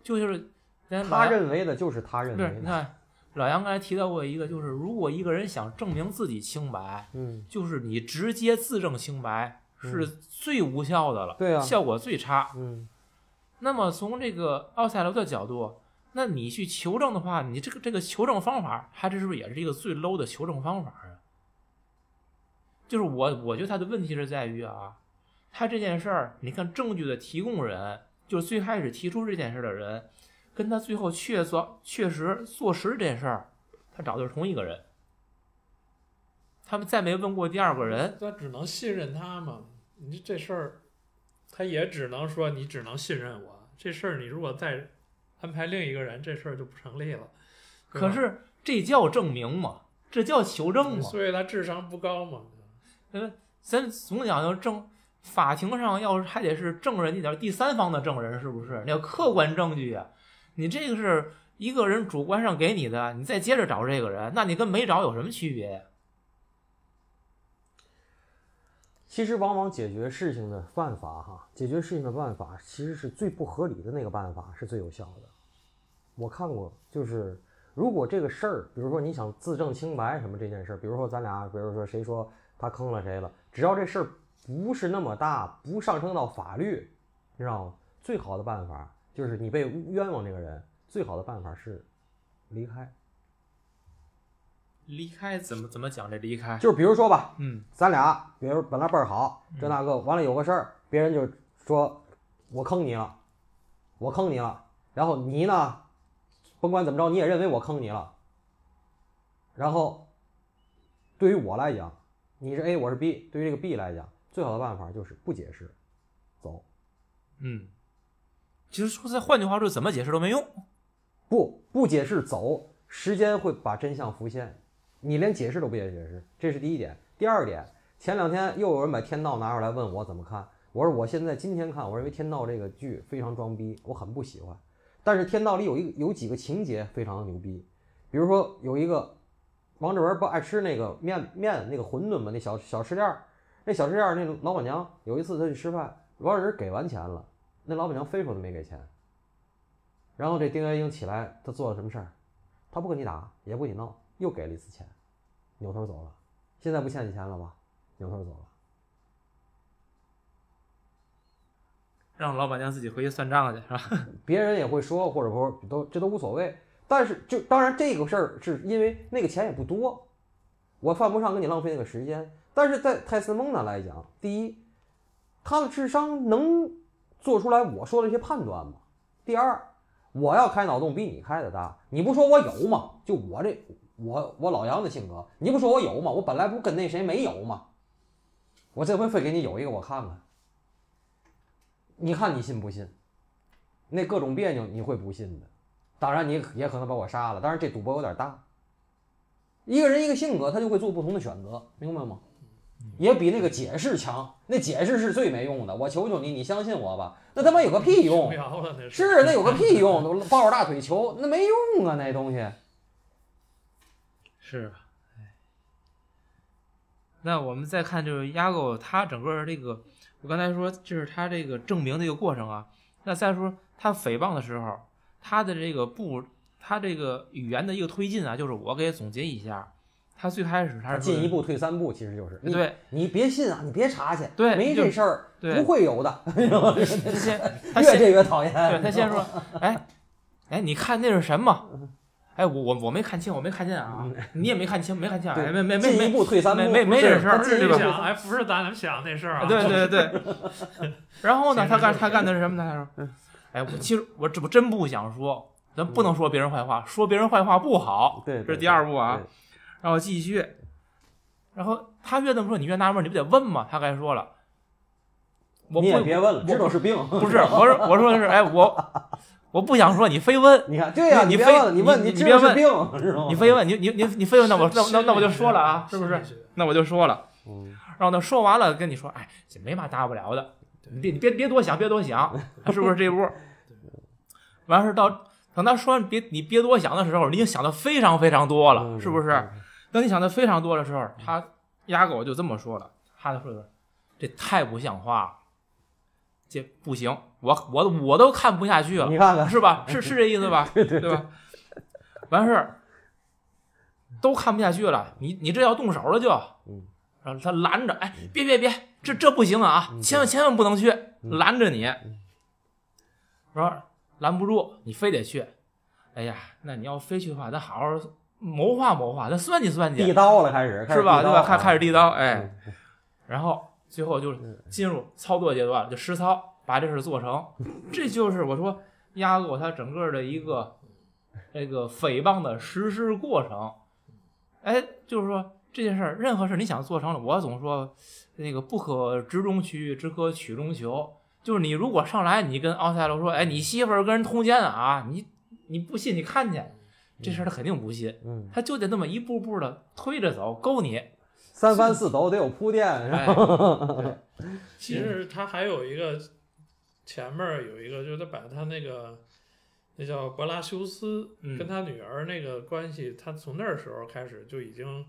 就是他认为的就是他认为的，你看。老杨刚才提到过一个，就是如果一个人想证明自己清白，嗯，就是你直接自证清白是最无效的了，对啊效果最差。嗯那么从这个奥赛罗的角度，那你去求证的话，你这个这个求证方法，它这是不是也是一个最 low 的求证方法啊？就是我我觉得他的问题是在于啊，他这件事儿，你看证据的提供人，就是最开始提出这件事的人。跟他最后确凿确实坐实这件事儿，他找的是同一个人。他们再没问过第二个人，那只能信任他嘛。你这事儿，他也只能说你只能信任我。这事儿你如果再安排另一个人，这事儿就不成立了。可是这叫证明嘛？这叫求证嘛？所以他智商不高嘛。呃，咱总讲要证，法庭上要是还得是证人，你得是第三方的证人，是不是？你要客观证据啊。你这个是一个人主观上给你的，你再接着找这个人，那你跟没找有什么区别呀？其实往往解决事情的办法，哈，解决事情的办法，其实是最不合理的那个办法是最有效的。我看过，就是如果这个事儿，比如说你想自证清白什么这件事儿，比如说咱俩，比如说谁说他坑了谁了，只要这事儿不是那么大，不上升到法律，你知道吗？最好的办法就是你被冤枉这个人，最好的办法是离开。离开怎么怎么讲这离开？就是比如说吧，嗯咱俩比如本来倍儿好，这那个完了有个事儿，别人就说我坑你了，我坑你了，然后你呢，甭管怎么着，你也认为我坑你了，然后对于我来讲，你是 A，我是 B，对于这个 B 来讲，最好的办法就是不解释，走，嗯，其实说实在，换句话说，怎么解释都没用。不不解释走，时间会把真相浮现，你连解释都不愿意解释，这是第一点。第二点，前两天又有人把《天道》拿出来问我怎么看，我说我现在今天看，我认为《天道》这个剧非常装逼，我很不喜欢。但是《天道》里有一有几个情节非常牛逼，比如说有一个王志文不爱吃那个面面那个馄饨嘛，那小小吃店儿，那小吃店儿那老板娘有一次他去吃饭，王志文给完钱了，那老板娘非说他没给钱。然后这丁元英起来，他做了什么事儿？他不跟你打，也不跟你闹，又给了一次钱，扭头走了。现在不欠你钱了吧？扭头走了。让老板娘自己回去算账去，是吧？别人也会说，或者说都这都无所谓。但是就当然这个事儿是因为那个钱也不多，我犯不上跟你浪费那个时间。但是在泰斯蒙娜来讲，第一，他的智商能做出来我说的这些判断吗？第二，我要开脑洞比你开的大，你不说我有吗？就我这我我老杨的性格，你不说我有吗？我本来不跟那谁没有吗？我这回非给你有一个我看看，你看你信不信？那各种别扭你会不信的，当然你也可能把我杀了，但是这赌博有点大。一个人一个性格，他就会做不同的选择，明白吗？也比那个解释强，那解释是最没用的。我求求你，你相信我吧。那他妈有个屁用 是那有个屁用？都抱着大腿求，那没用啊，那东西。是啊，哎，那我们再看就是压狗他整个这个，我刚才说就是他这个证明的一个过程啊。那再说他诽谤的时候，他的这个不，他这个语言的一个推进啊，就是我给总结一下，他最开始他是进一步退三步，其实就是你对你别信啊，你别查去，对没这事儿，对不会有的。他先他越先这越讨厌。对他先说，哎哎，你看那是什么？哎，我我我没看清，我没看见啊，你也没看清，没看清，没没没进一没步退三步，没没没这事儿对吧哎，不是咱们想那事儿啊。对对对。然后呢，他干他干的是什么呢？他说，哎，我其实我这不真不想说，咱不能说别人坏话，说别人坏话不好，对，这是第二步啊。然后继续，然后他越这么说，你越纳闷，你不得问吗？他该说了，我你也不别问了，我知道是病。不是，我说我说的是，哎，我我不想说，你非问，你看，对呀，你非你问，你别问？你非问，你你你你非问，那我那那那我就说了啊，是不是？那我就说了。嗯，然后呢，说完了跟你说，哎，这没嘛大不了的，你别你别别多想，别多想，是不是这一步？完事儿到等他说完别你别多想的时候，你已经想的非常非常多了，嗯是不是？？等你想的非常多的时候，他压狗就这么说了，他就说的这太不像话了，这不行，我我我 都看不下去了，你看看，是吧？是是这意思吧？对对对吧？完事儿都看不下去了，你你这要动手了就，嗯，然后他拦着，哎，别别别，这这不行啊，嗯千万千万不能去，嗯拦着你嗯，说拦不住，你非得去，哎呀，那你要非去的话，咱好好谋划谋划，咱算计算计，递刀了，开始是吧？对吧？开开开始递刀，哎哎，，然后最后就进入操作阶段了，就实操，把这事做成。这就是我说压过他整个的一个这个诽谤的实施过程。哎，就是说这件事儿，任何事你想做成了，我总说那个不可直中取，只可曲中求。就是你如果上来你跟奥赛罗说，哎，你媳妇儿跟人通奸啊，你你不信你看去，这事儿他肯定不信，嗯，他就得那么一步步的推着走，勾你。三番四抖得有铺垫，是吧？哎，其实他还有一个前面有一个，就是他把他那个那叫格拉修斯嗯。跟他女儿那个关系，他从那时候开始就已经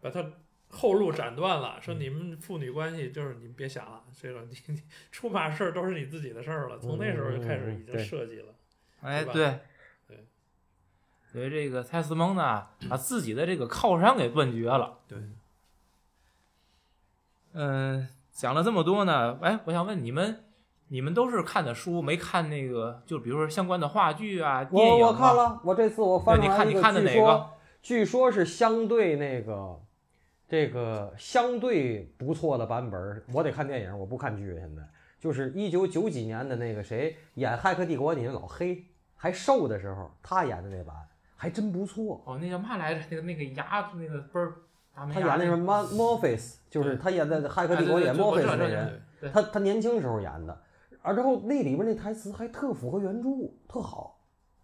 把他后路斩断了，说你们父女关系就是你们别想了，这个你 你出嘛事儿都是你自己的事儿了，从那时候就开始已经设计了。哎，对吧？对，对，所以这个蔡斯蒙呢，把自己的这个靠山给断绝了。对，嗯，讲了这么多呢，哎，我想问你们，你们都是看的书，没看那个，就比如说相关的话剧啊、电影啊。我我看了，我这次我翻对你看你出来一个，看的哪个据说据说是相对那个这个相对不错的版本儿，我得看电影，我不看剧。现在就是一九九几年的那个谁演《骇客帝国》里那老黑还瘦的时候，他演的那版还真不错。哦，那叫嘛来着？那个那个牙那个倍儿他演那是 Mo Morpheus，就是他演在《骇客帝国》演哎对对对我知 Morpheus 道那人。他他年轻时候演的，而之后那里边那台词还特符合原著，特好，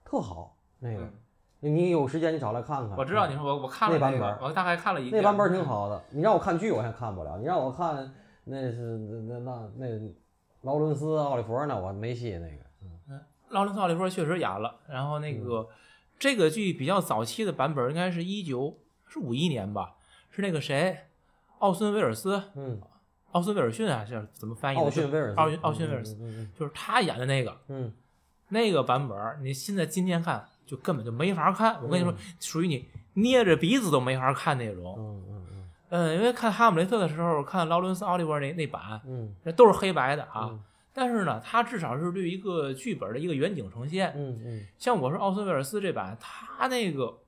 特好。那个，嗯你有时间你找来看看。我知道你说我我看了那那版本，我大概看了一那版本挺好的。你让我看剧，我还看不了；你让我看那是那那那劳伦斯·奥利弗呢，我没戏那个。劳伦斯·奥利弗确实演了，然后那个、这个剧比较早期的版本，应该是一九是五一年吧，是那个谁，奥森·威尔斯，嗯，奥斯·威尔逊啊，是怎么翻译的？奥逊威尔斯，奥逊奥逊威尔斯，嗯就是他演的那个。嗯。那个版本，你现在今天看就根本就没法看。我跟你说嗯，属于你捏着鼻子都没法看那种。嗯嗯嗯。嗯，因为看《哈姆雷特》的时候，看劳伦斯·奥利弗那那版，嗯。那都是黑白的啊。嗯。但是呢，它至少是对一个剧本的一个远景呈现。嗯嗯。像我说奥斯威尔斯这版，他那个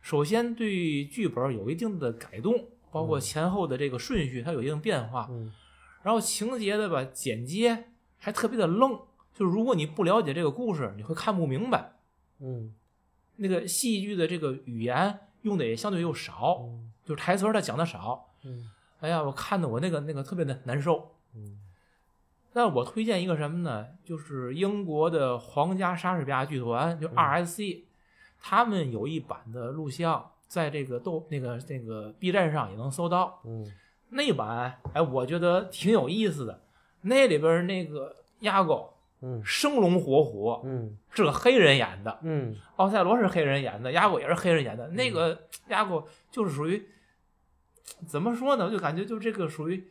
首先对剧本有一定的改动，包括前后的这个顺序，它有一定变化。嗯然后情节的吧剪接还特别的愣，就是如果你不了解这个故事，你会看不明白。嗯那个戏剧的这个语言用的也相对又少，嗯就是台词儿它讲的少。嗯哎呀，我看的我那个那个特别的难受。嗯那我推荐一个什么呢？就是英国的皇家莎士比亚剧团，就嗯 RSC，、他们有一版的录像，在这个豆那个那个 B 站上也能搜到。嗯那版哎，我觉得挺有意思的。那里边那个亚狗嗯生龙活虎，嗯是个黑人演的，嗯奥赛罗是黑人演的，亚狗也是黑人演的。那个亚狗就是属于怎么说呢？我就感觉就这个属于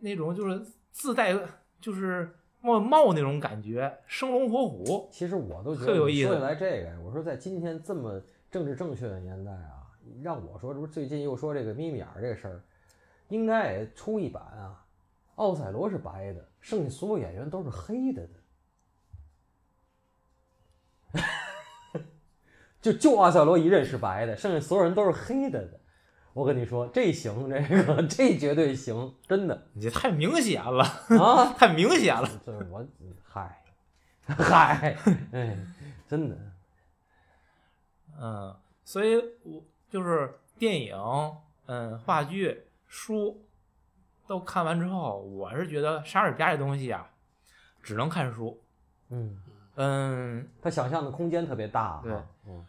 那种就是自带就是冒冒那种感觉，生龙活虎。其实我都觉得特有意思说起来这个，我说在今天这么政治正确的年代啊，让我说，这不是最近又说这个眯眯眼儿这个事儿，应该也出一版啊。奥赛罗是白的，剩下所有演员都是黑的的。就就奥赛罗一人是白的，剩下所有人都是黑的的。我跟你说，这行，这个这绝对行，真的你这太明显了，啊！太明显了。这我嗨嗨，哎，真的，嗯，所以我就是电影、嗯，话剧、书都看完之后，我是觉得莎士比亚这东西啊，只能看书。嗯，嗯，他想象的空间特别大，对哈，嗯，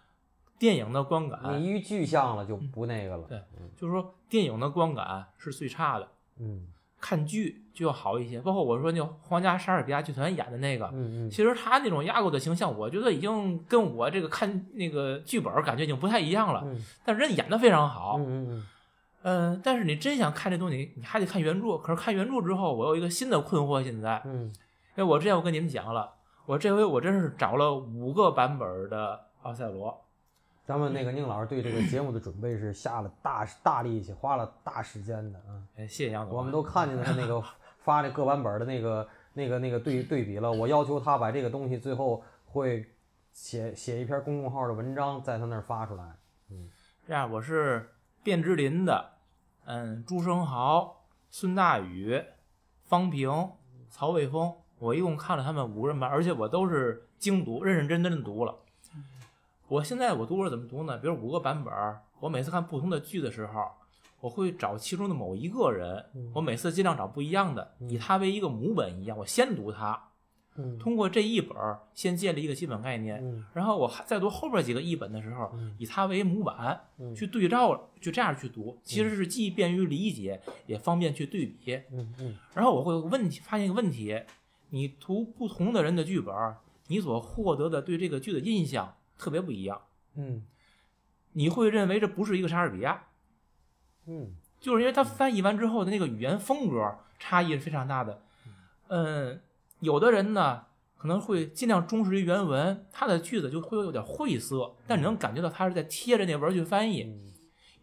电影的观感，你一具象了就不那个了，对就是说电影的观感是最差的，嗯看剧就要好一些。包括我说那皇家莎士比亚剧团演的那个，嗯嗯其实他那种压过的形象，我觉得已经跟我这个看那个剧本感觉已经不太一样了。嗯但是人演的非常好，嗯嗯嗯，但是你真想看这东西，你还得看原著。可是看原著之后，我有一个新的困惑，现在，嗯因为我之前我跟你们讲了，我这回我真是找了五个版本的奥赛罗，咱们那个宁老师对这个节目的准备是下了大大力气，花了大时间的啊，哎，谢谢杨总，我们都看见他那个发那各版本的那个那个那个对对比了，我要求他把这个东西最后会写写一篇公众号的文章，在他那儿发出来，这样我是卞之琳的，嗯，朱生豪、孙大宇、方平、曹卫峰，我一共看了他们五个人版，而且我都是精读，认认真真的读了。我现在我读是怎么读呢？比如五个版本，我每次看不同的剧的时候，我会找其中的某一个人，我每次尽量找不一样的，以他为一个母本一样，我先读他，嗯通过这一本先建立一个基本概念，嗯然后我还再读后边几个译本的时候，嗯以它为模板嗯去对照，就这样去读，其实是既便于理解，也方便去对比。嗯嗯然后我会问题，发现一个问题：你读不同的人的剧本，你所获得的对这个剧的印象特别不一样。嗯你会认为这不是一个莎士比亚，嗯就是因为它翻译完之后的那个语言风格差异是非常大的。嗯，有的人呢可能会尽量忠实于原文，他的句子就会有点晦涩，但你能感觉到他是在贴着那文儿去翻译。嗯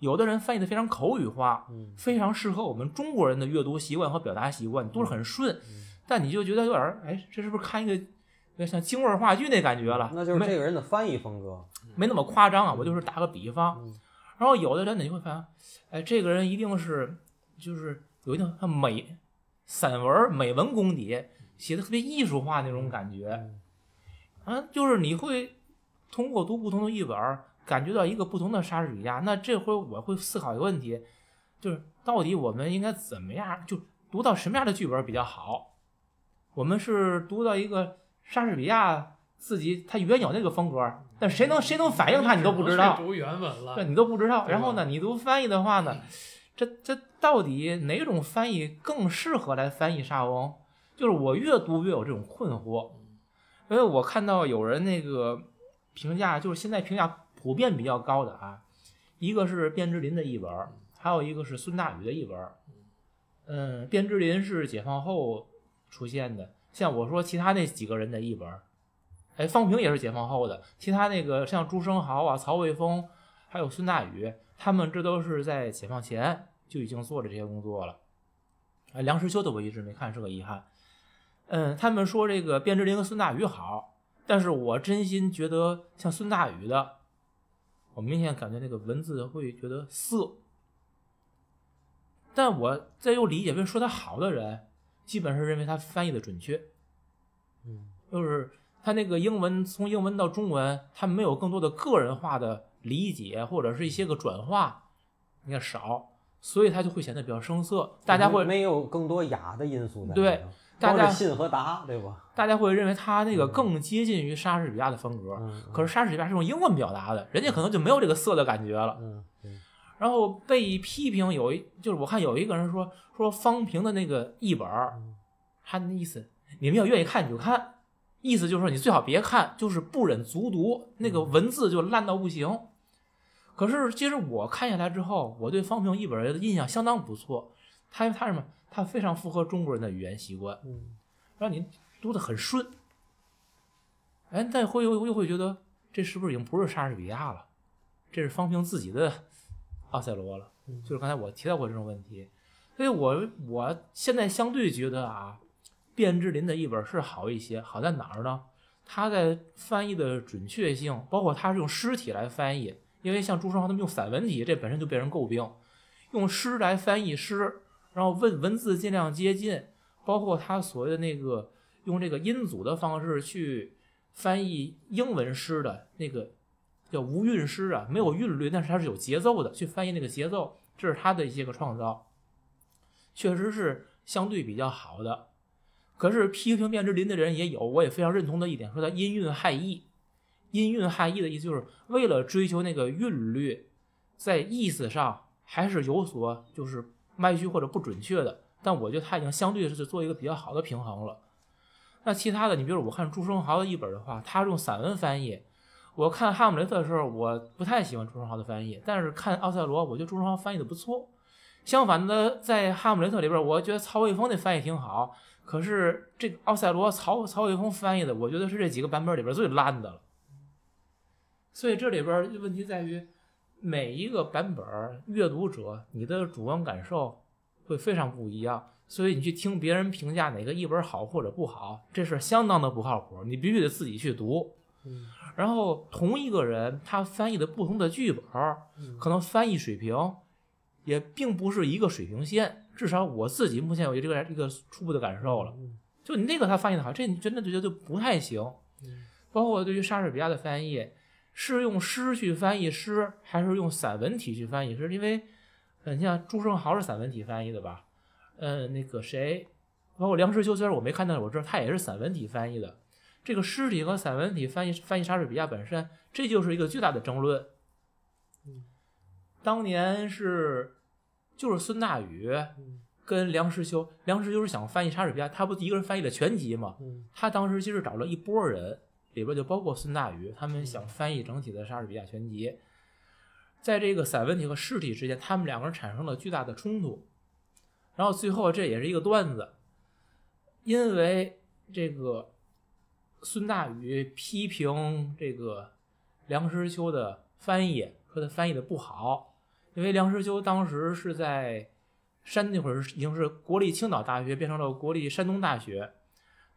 有的人翻译的非常口语化，嗯非常适合我们中国人的阅读习惯和表达习惯，都是很顺。但你就觉得有点儿，哎，这是不是看一个有点像京味儿话剧那感觉了？那就是这个人的翻译风格。没那么夸张啊，我就是打个比方。嗯然后有的人呢，你会发现，哎，这个人一定是就是有一定像美散文美文功底，写的特别艺术化那种感觉。啊，就是你会通过读不同的译本儿，感觉到一个不同的莎士比亚。那这回我会思考一个问题，就是到底我们应该怎么样，就读到什么样的剧本比较好？我们是读到一个莎士比亚自己他原有那个风格，但谁能谁能反映他，你都不知道。读原文了对，你都不知道。然后呢，你读翻译的话呢，这这到底哪种翻译更适合来翻译沙翁？就是我越读越有这种困惑，因为我看到有人那个评价，就是现在评价普遍比较高的啊，一个是卞之琳的译文，还有一个是孙大宇的译文。嗯，卞之琳是解放后出现的，像我说其他那几个人的译本，哎，方平也是解放后的，其他那个像朱生豪啊、曹卫峰，还有孙大宇，他们这都是在解放前就已经做了这些工作了。哎，梁实秋的我一直没看，是个遗憾。嗯，他们说这个卞之琳和孙大宇好，但是我真心觉得像孙大宇的，我明显感觉那个文字会觉得涩。但我再又理解为说他好的人，基本是认为他翻译的准确。嗯，就是他那个英文从英文到中文，他没有更多的个人化的理解或者是一些个转化，应该少，所以他就会显得比较生涩。大家会没有更多雅的因素在里头。对大家信和达，对吧？大家会认为他那个更接近于莎士比亚的风格，嗯可是莎士比亚是用英文表达的，人家可能就没有这个色的感觉了。然后被批评有一就是我看有一个人说说方平的那个译本儿，他的意思你们要愿意看你就看，意思就是说你最好别看，就是不忍卒读，那个文字就烂到不行。可是其实我看下来之后，我对方平一本的印象相当不错，他他什么？他非常符合中国人的语言习惯，嗯让你读的很顺。哎，但会又又会觉得这是不是已经不是莎士比亚了？这是方平自己的奥赛罗了。就是刚才我提到过这种问题，所以我我现在相对觉得啊，卞之琳的译本是好一些，好在哪儿呢？他在翻译的准确性，包括他是用诗体来翻译，因为像朱生豪他们用散文体，这本身就被人诟病，用诗来翻译诗，然后文文字尽量接近，包括他所谓的那个用这个音组的方式去翻译英文诗的那个叫无韵诗啊，没有韵律，但是它是有节奏的，去翻译那个节奏，这是他的一些个创造，确实是相对比较好的。可是批评卞之琳的人也有，我也非常认同的一点，说他音韵害意。音韵害意的意思就是为了追求那个韵律，在意思上还是有所就是歪曲或者不准确的。但我觉得他已经相对是做一个比较好的平衡了。那其他的，你比如我看朱生豪的译本的话，他用散文翻译。我看《哈姆雷特》的时候，我不太喜欢朱生豪的翻译，但是看《奥赛罗》，我觉得朱生豪翻译的不错。相反的，在《哈姆雷特》里边，我觉得曹卫峰的翻译挺好。可是这个奥赛罗曹曹伟峰翻译的，我觉得是这几个版本里边最烂的了。所以这里边问题在于，每一个版本阅读者你的主观感受会非常不一样，所以你去听别人评价哪个译本好或者不好，这是相当的不靠谱，你必须得自己去读。嗯然后同一个人他翻译的不同的剧本，可能翻译水平也并不是一个水平线。至少我自己目前有这个一个初步的感受了。就你那个他翻译的好，这你真的就觉得就不太行。包括对于莎士比亚的翻译，是用诗去翻译诗，还是用散文体去翻译是？因为，呃，你像朱生豪是散文体翻译的吧？嗯，那个谁，包括梁实秋，虽然我没看到，我知道他也是散文体翻译的。这个诗体和散文体翻译翻译莎士比亚本身，这就是一个巨大的争论。当年是就是孙大宇跟梁实秋，梁实秋是想翻译莎士比亚，他不一个人翻译了全集嘛？嗯他当时其实找了一波人，里边就包括孙大宇，他们想翻译整体的莎士比亚全集。在这个散文体和诗体之间，他们两个人产生了巨大的冲突。然后最后这也是一个段子，因为这个孙大宇批评这个梁实秋的翻译，说他翻译的不好，因为梁实秋当时是在山那会儿已经是国立青岛大学变成了国立山东大学，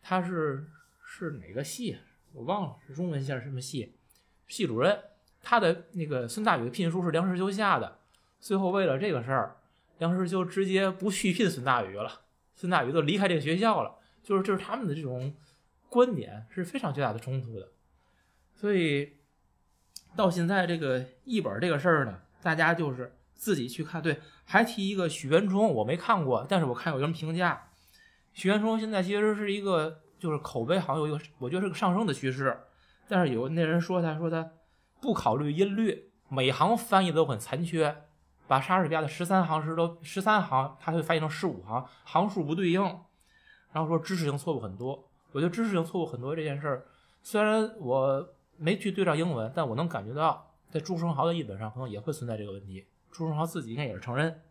他是是哪个系？我忘了是中文系还是什么系？系主任，他的那个孙大宇的聘书是梁实秋下的，最后为了这个事儿，梁实秋直接不续聘孙大宇了，孙大宇都离开这个学校了，就是就是他们的这种观点是非常巨大的冲突的，所以到现在这个译本这个事儿呢，大家就是自己去看。对，还提一个许渊冲，我没看过，但是我看有人评价，许渊冲现在其实是一个就是口碑好像有一个，我觉得是个上升的趋势。但是有那人说他说他不考虑音律，每行翻译都很残缺，把莎士比亚的十三行诗都十三行，他会翻译成十五行，行数不对应，然后说知识性错误很多。我觉得知识性错误很多这件事儿，虽然我没去对照英文，但我能感觉到在朱生豪的译本上可能也会存在这个问题。朱生豪自己应该也是承认，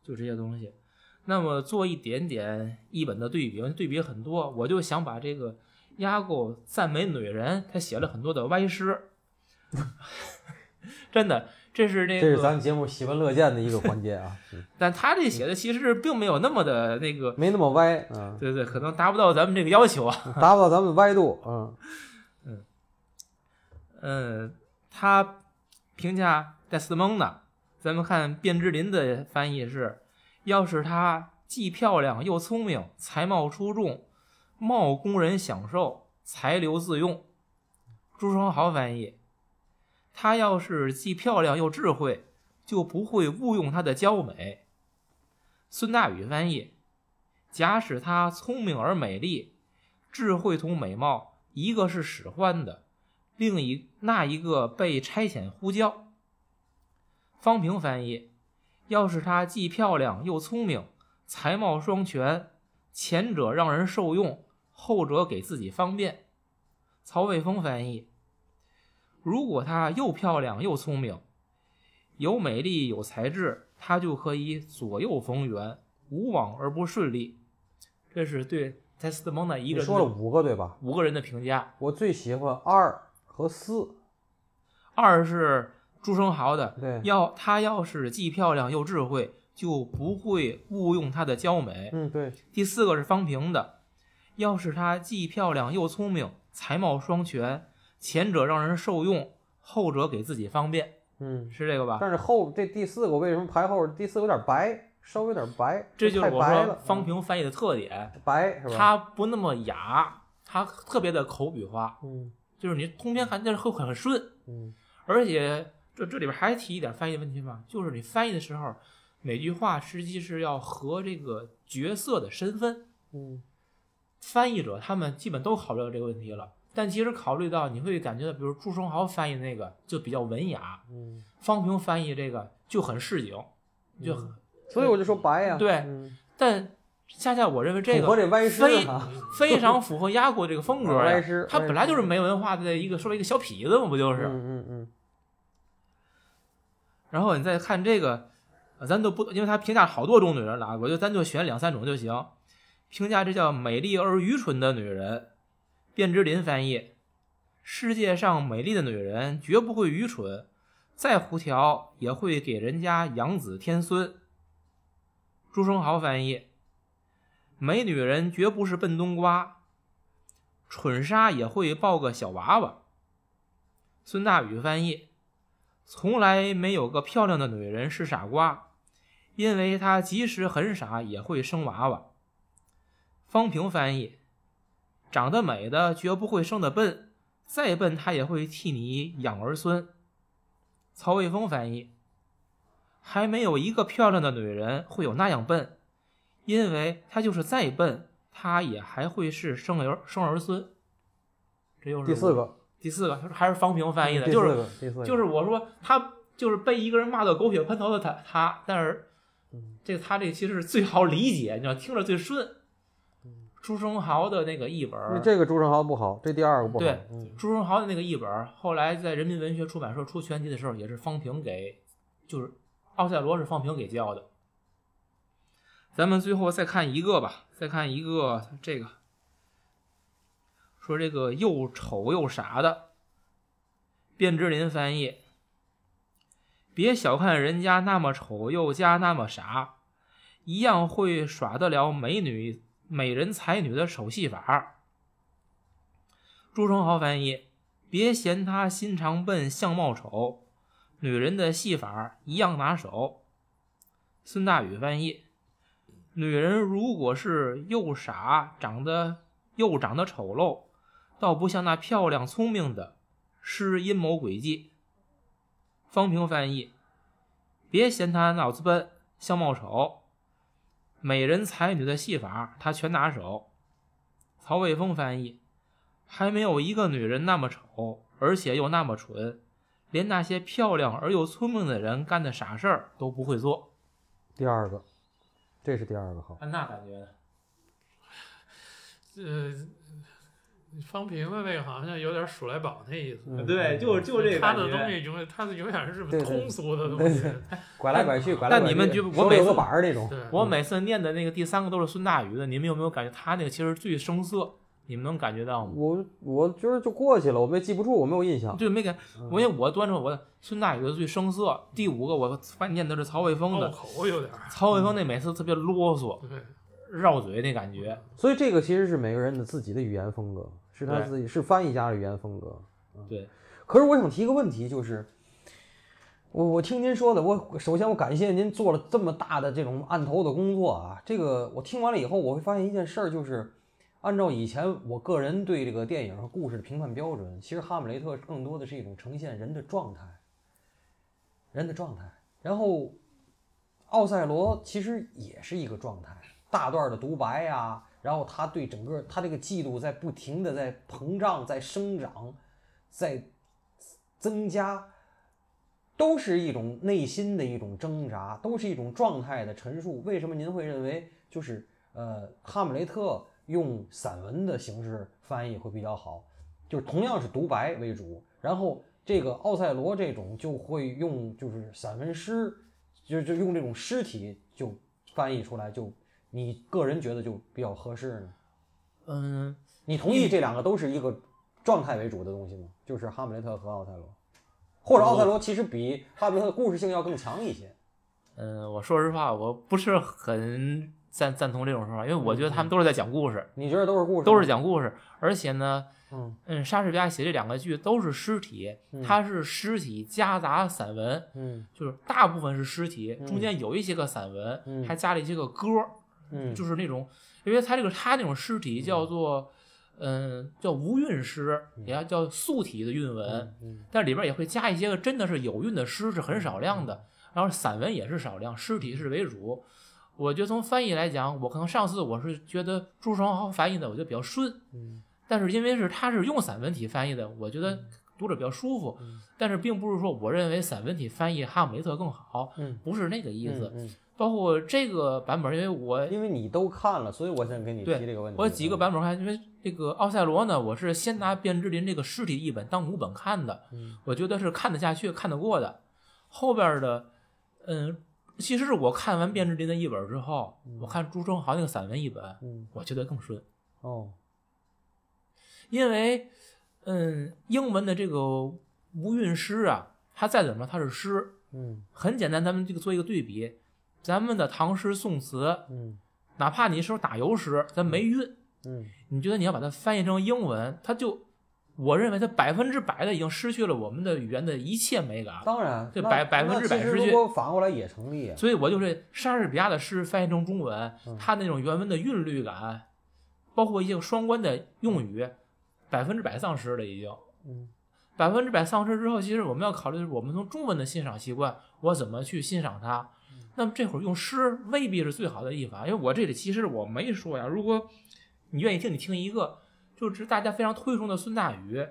就这些东西。那么做一点点译本的对比，对比很多，我就想把这个压过赞美女人，他写了很多的歪诗，真的，这是那个，这是咱们节目喜闻乐见的一个环节啊，嗯 但他这写的其实并没有那么的那个，没那么歪，嗯，对对，可能达不到咱们这个要求啊。达不到咱们歪度，嗯嗯，他评价戴斯蒙的，咱们看卞之琳的翻译是：要是她既漂亮又聪明，才貌出众，貌供人享受，才留自用。朱生豪翻译：她要是既漂亮又智慧，就不会误用她的娇美。孙大宇翻译：假使她聪明而美丽，智慧同美貌，一个是使唤的。另一那一个被差遣呼叫。方平翻译：要是她既漂亮又聪明，才貌双全，前者让人受用，后者给自己方便。曹卫峰翻译：如果她又漂亮又聪明，有美丽有才智，她就可以左右逢源，无往而不顺利。这是对泰斯特蒙的一个你说了五个对吧？五个人的评价。我最喜欢二和思，二是朱生豪的，对，要他要是既漂亮又智慧，就不会误用他的娇美。嗯对，第四个是方平的，要是她既漂亮又聪明，才貌双全，前者让人受用，后者给自己方便，嗯，是这个吧？但是后这第四个为什么排后？第四个有点白，稍微有点白，这就是我说方平翻译的特点，白是吧？他不那么雅，他特别的口语化，嗯就是你通篇看，但是会很顺。嗯而且这这里边还提一点翻译问题嘛，就是你翻译的时候，每句话实际是要和这个角色的身份，嗯翻译者他们基本都考虑到这个问题了。但其实考虑到，你会感觉到，比如朱生豪翻译那个就比较文雅，嗯，方平翻译这个就很市井，就很。所以我就说白呀，对嗯但恰恰我认为这个非啊，非常符合压过这个风格呀。他本来就是没文化的一个，说一个小痞子嘛，不就是？嗯嗯嗯然后你再看这个，呃咱都不，因为他评价好多种女人了啊，我就咱就选两三种就行。评价这叫美丽而愚蠢的女人，卞之琳翻译：世界上美丽的女人绝不会愚蠢，再胡调也会给人家养子添孙。朱生豪翻译：美女人绝不是笨冬瓜，蠢傻也会抱个小娃娃。孙大宇翻译。从来没有个漂亮的女人是傻瓜，因为她即使很傻也会生娃娃。方平翻译：长得美的绝不会生得笨，再笨她也会替你养儿孙。曹卫峰翻译：还没有一个漂亮的女人会有那样笨，因为他就是再笨，他也还会是生儿生儿孙。这又是第四个第四个，还是方平翻译的，就是就是我说他就是被一个人骂到狗血喷头的他他，但是嗯这个他这其实是最好理解，你知道听着最顺。朱生豪的那个译本儿，这个朱生豪不好，这第二个不好，对嗯朱生豪的那个译本儿，后来在人民文学出版社出全集的时候，也是方平给，就是奥赛罗是方平给教的。咱们最后再看一个吧，再看一个这个，说这个又丑又傻的，卞之琳翻译。别小看人家那么丑又加那么傻，一样会耍得了美女美人才女的手戏法。朱生豪翻译：别嫌他心肠笨，相貌丑，女人的戏法一样拿手。孙大宇翻译：女人如果是又傻，长得又长得丑陋，倒不像那漂亮聪明的，施阴谋诡计。方平翻译：别嫌她脑子笨，相貌丑，美人才女的戏法她全拿手。曹卫峰翻译：还没有一个女人那么丑，而且又那么蠢，连那些漂亮而又聪明的人干的傻事儿都不会做。第二个，这是第二个好。按那感觉呢？呃，方平的那个好像有点鼠来宝那意思。嗯对，就就这个他。的东西永远，他的永远是通俗的东对西。拐来拐去，拐来拐去。那你们觉得我每次板儿那种，我每次念的那个第三个都是孙大宇的，你们有没有感觉他那个其实最生涩？你们能感觉到吗？我我觉得就过去了，我没记不住，我没有印象。对，没感，我因为我端着我的孙大宇的最生涩。第五个我发现念的是曹卫峰拗的，口有点。曹卫峰那每次特别啰嗦、对，绕嘴那感觉。所以这个其实是每个人的自己的语言风格，是他自己是翻译家的语言风格。对，可是我想提一个问题，就是我我听您说的，我首先我感谢您做了这么大的这种案头的工作啊。这个我听完了以后，我会发现一件事儿，就是按照以前我个人对这个电影和故事的评判标准，其实《哈姆雷特》更多的是一种呈现人的状态，人的状态。然后奥赛罗其实也是一个状态，大段的独白呀、然后他对整个他这个嫉妒在不停的在膨胀，在生长，在增加，都是一种内心的一种挣扎，都是一种状态的陈述。为什么您会认为就是呃，哈姆雷特用散文的形式翻译会比较好？就是同样是独白为主，然后这个奥赛罗这种就会用就是散文诗，就就用这种诗体就翻译出来，就你个人觉得就比较合适呢？嗯，你同意这两个都是一个状态为主的东西吗？就是哈姆雷特和奥赛罗，或者奥赛罗其实比哈姆雷特的故事性要更强一些。嗯，我说实话，我不是很赞赞同这种说法，因为我觉得他们都是在讲故事，你觉得都是故事？都是讲故事，而且呢，嗯。嗯，莎士比亚写这两个剧都是诗体，它是诗体夹杂散文，嗯。就是大部分是诗体，中间有一些个散文，嗯。还加了一些个歌，嗯，就是那种，因为它这个它那种诗体叫做，嗯，叫无韵诗，也要叫素体的韵文，嗯但里边也会加一些个真的是有韵的诗，是很少量的，然后散文也是少量，诗体是为主。我觉得从翻译来讲，我可能上次我是觉得朱双豪翻译的，我觉得比较顺，嗯但是因为是他是用散文体翻译的，我觉得读着比较舒服。但是并不是说我认为散文体翻译哈姆雷特更好，嗯不是那个意思。嗯，包括这个版本，因为我因为你都看了，所以我想跟你提这个问题。我几个版本看，因为这个奥赛罗呢，我是先拿卞之琳这个实体译本当母本看的，嗯我觉得是看得下去、看得过的。后边的，嗯，其实是我看完卞之琳的译本之后，我看朱生豪那个散文译本，嗯。我觉得更顺，哦，因为，嗯，英文的这个无韵诗啊，它再怎么它是诗，嗯。很简单，咱们这个做一个对比，咱们的唐诗宋词，嗯。哪怕你是首打油诗，咱没韵。嗯。你觉得你要把它翻译成英文，它就，我认为它百分之百的已经失去了我们的语言的一切美感。当然，这百百分之百失去如果反过来也成立啊。所以我就是莎士比亚的诗翻译成中文，嗯它那种原文的韵律感，包括一些双关的用语，百分之百丧失了已经。嗯百分之百丧失之后，其实我们要考虑的是我们从中文的欣赏习惯，我怎么去欣赏它。那么这会儿用诗未必是最好的译法，因为我这里其实我没说呀。如果你愿意听，你听一个，就是大家非常推崇的孙大宇，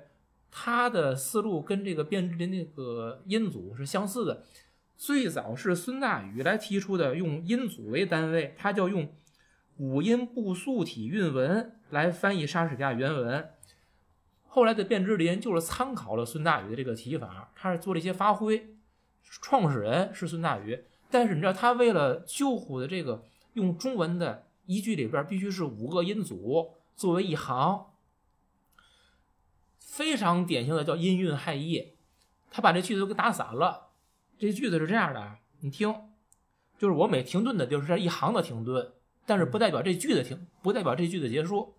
他的思路跟这个卞之琳那个音组是相似的。最早是孙大宇来提出的，用音组为单位，他叫用五音部素体韵文来翻译莎士比亚原文。后来的卞之琳就是参考了孙大宇的这个提法，他是做了一些发挥。创始人是孙大宇，但是你知道他为了救护的这个用中文的一句里边必须是五个音组作为一行，非常典型的叫音韵害意。他把这句子都给打散了。这句子是这样的，你听，就是我每停顿的地儿是一行的停顿，但是不代表这句子停，不代表这句子结束。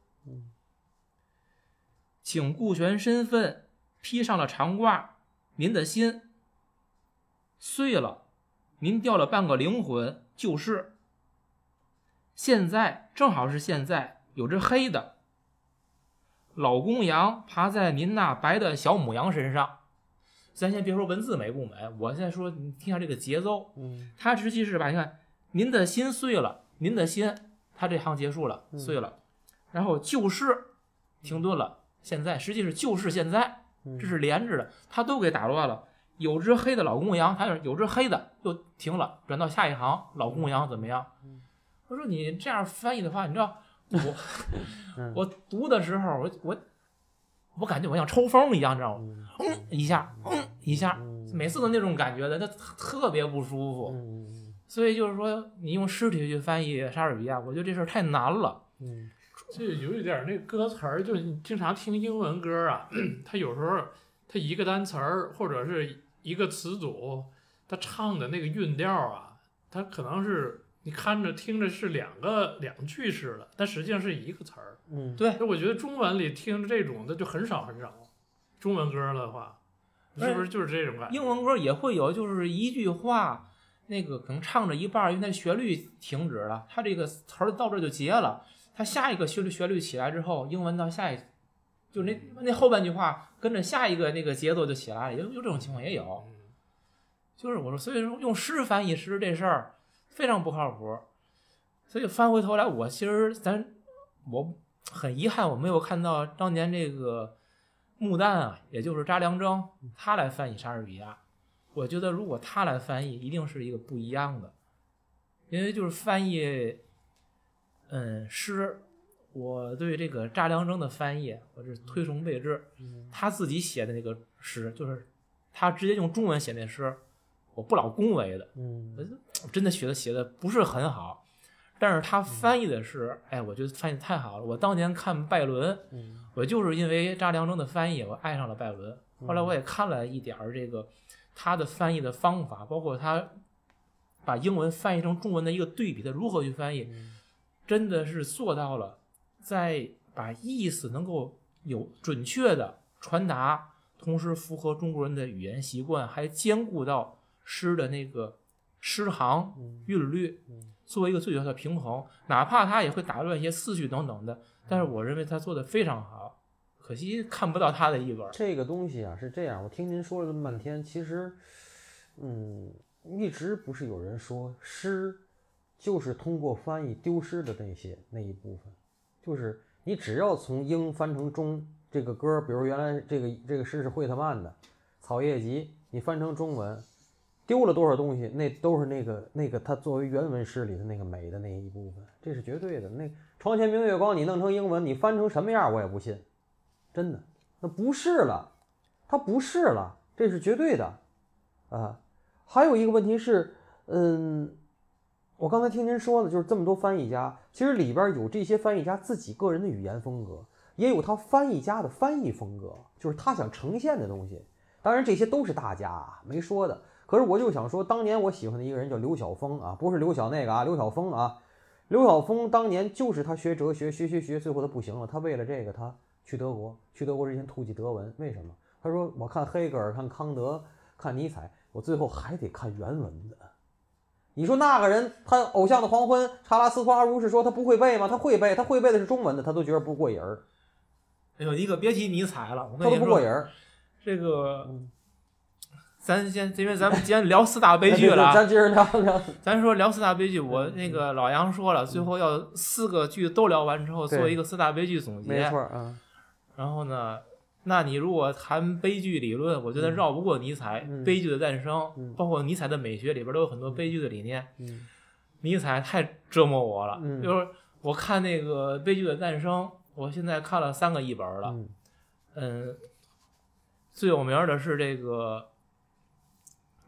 请顾全身份披上了长褂，您的心碎了，您掉了半个灵魂，就是。现在正好是现在，有只黑的老公羊爬在您那白的小母羊身上。咱先别说文字美不美，我现在说你听下这个节奏，嗯它实际是吧你看，您的心碎了，您的心，它这行结束了，嗯碎了，然后就是停顿了，现在实际是就是现在，嗯这是连着的，它都给打乱了。有只黑的老公羊，它有有只黑的又停了，转到下一行，老公羊怎么样？嗯我说你这样翻译的话，你知道我嗯我读的时候，我我我感觉我像抽风一样，你知道吗？嗯嗯一下，嗯一下，嗯每次都那种感觉的，它特别不舒服。嗯所以就是说，你用尸体去翻译莎士比亚，我觉得这事儿太难了。嗯这有一点儿那歌词儿，就是你经常听英文歌啊，它有时候它一个单词儿或者是一个词组，它唱的那个韵调啊，它可能是你看着听着是两个两句式的，但实际上是一个词儿。嗯，对所以我觉得中文里听着这种的就很少很少，中文歌的话，是不是就是这种感觉？英文歌也会有，就是一句话，那个可能唱着一半儿，因为它旋律停止了，它这个词儿到这儿就结了，它下一个旋律旋律起来之后，英文到下一，就那那后半句话跟着下一个那个节奏就起来了，有有这种情况也有。嗯就是我说，所以说用诗翻译诗这事儿非常不靠谱。所以翻回头来，我其实咱我很遗憾，我没有看到当年这个穆旦啊，也就是查良铮，他来翻译莎士比亚。我觉得如果他来翻译，一定是一个不一样的，因为就是翻译，嗯，诗，我对这个查良铮的翻译，我是推崇备至。他自己写的那个诗，就是他直接用中文写那诗，我不老恭维的，嗯我 真的写的写的不是很好，但是他翻译的是，哎，我觉得翻译得太好了。我当年看拜伦，嗯。我就是因为查良铮的翻译，我爱上了拜伦。后来我也看了一点儿这个他的翻译的方法，包括他把英文翻译成中文的一个对比，他如何去翻译，真的是做到了在把意思能够有准确的传达，同时符合中国人的语言习惯，还兼顾到诗的那个诗行嗯韵律，作为一个最有效的平衡，哪怕他也会打乱一些思绪等等的，但是我认为他做的非常好，可惜看不到他的译本。这个东西啊是这样，我听您说了这么半天，其实，嗯，一直不是有人说诗就是通过翻译丢失的那些那一部分，就是你只要从英翻成中，这个歌儿，比如原来这个这个诗是惠特曼的《草叶集》，你翻成中文，丢了多少东西，那都是那个那个它作为原文诗里的那个美的那一部分，这是绝对的。那床前明月光，你弄成英文，你翻成什么样我也不信，真的。那不是了，它不是了，这是绝对的，啊。还有一个问题是，嗯，我刚才听您说的，就是这么多翻译家，其实里边有这些翻译家自己个人的语言风格，也有他翻译家的翻译风格，就是他想呈现的东西。当然，这些都是大家啊，没说的。可是我就想说，当年我喜欢的一个人叫刘晓峰啊，不是刘晓那个啊，刘晓峰啊。刘晓峰当年就是他学哲学，学学学，最后他不行了，他为了这个他去德国，去德国之前突击德文，为什么？他说我看黑格尔，看康德，看尼采，我最后还得看原文的。你说那个人，他《偶像的黄昏》，查拉斯托阿如是说他不会背吗？他会背，他会背的是中文的，他都觉得不过瘾儿，哎呦，你可别提尼采了，我他跟你说，都不过瘾儿。这个嗯，咱先因为咱们今天聊四大悲剧了啊，咱接着聊聊。咱说聊四大悲剧，我那个老杨说了，最后要四个剧都聊完之后做一个四大悲剧总结。没错啊，然后呢，那你如果谈悲剧理论，我觉得绕不过尼采嗯《悲剧的诞生》嗯包括尼采的美学里边都有很多悲剧的理念。嗯尼采太折磨我了，嗯就是我看那个《悲剧的诞生》，我现在看了三个译本了。嗯嗯，最有名的是这个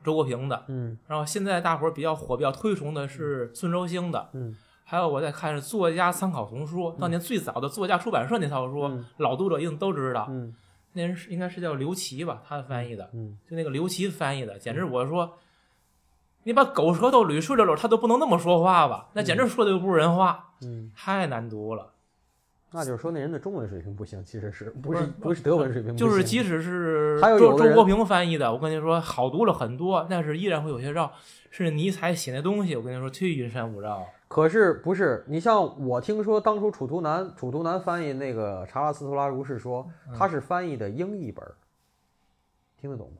周国平的，嗯。然后现在大伙儿比较火、比较推崇的是孙周兴的，嗯。还有我在看是作家参考丛书，当年最早的作家出版社那套书，嗯老读者一定都知道，嗯。那人是应该是叫刘琦吧，他翻译的，嗯。就那个刘琦翻译的，简直我说，你把狗舌头捋顺溜溜，他都不能那么说话吧？那简直说的又不是人话，嗯，太难读了。那就是说那人的中文水平不行，其实是不不是是不是德文水平不行，就是即使是周周国平翻译的，我跟你说好读了很多，但是依然会有些绕。是尼采写那东西，我跟你说忒云山雾绕。可是不是你像我听说当初楚图南楚图南翻译那个查拉斯图拉如是说嗯他是翻译的英译本儿，听得懂吗？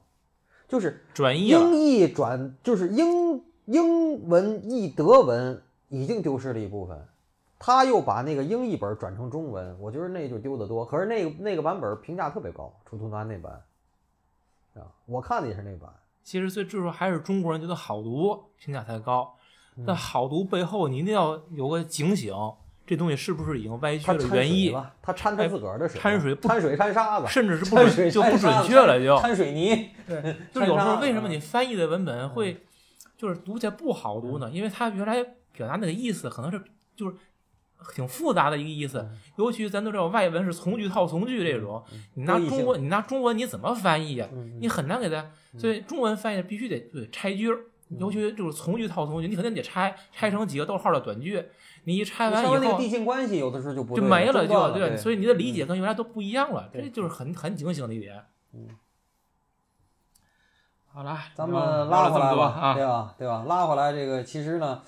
就是转译，英译转就是英英文译德文已经丢失了一部分，他又把那个英译本转成中文，我觉得那就丢得多。可是那个那个版本评价特别高，出图南那版啊，我看的也是那版。其实最至少还是中国人觉得好读，评价才高。嗯但好读背后，你一定要有个警醒，这东西是不是已经歪曲了原意，了，他掺他自个儿的水，掺水不掺水掺沙子，甚至是不掺水准就不准确了就。掺水泥。对，就是有时候为什么嗯你翻译的文本会就是读起来不好读呢？因为它原来表达那个意思可能是就是挺复杂的一个意思，嗯尤其咱都知道外文是从句套从句这种，你拿中文你拿中文你怎么翻译呀？嗯你很难给它，所以中文翻译必须得对拆句儿。嗯尤其就是从句套从句，你肯定得拆，拆成几个逗号的短句。你一拆完以后你稍微那个递进关系有的时候就不就没了，就对，所以你的理解跟原来都不一样了，对这就是很很警醒的一点。嗯，好了，咱们拉回来吧，多啊对，吧？对吧？拉回来这个其实呢，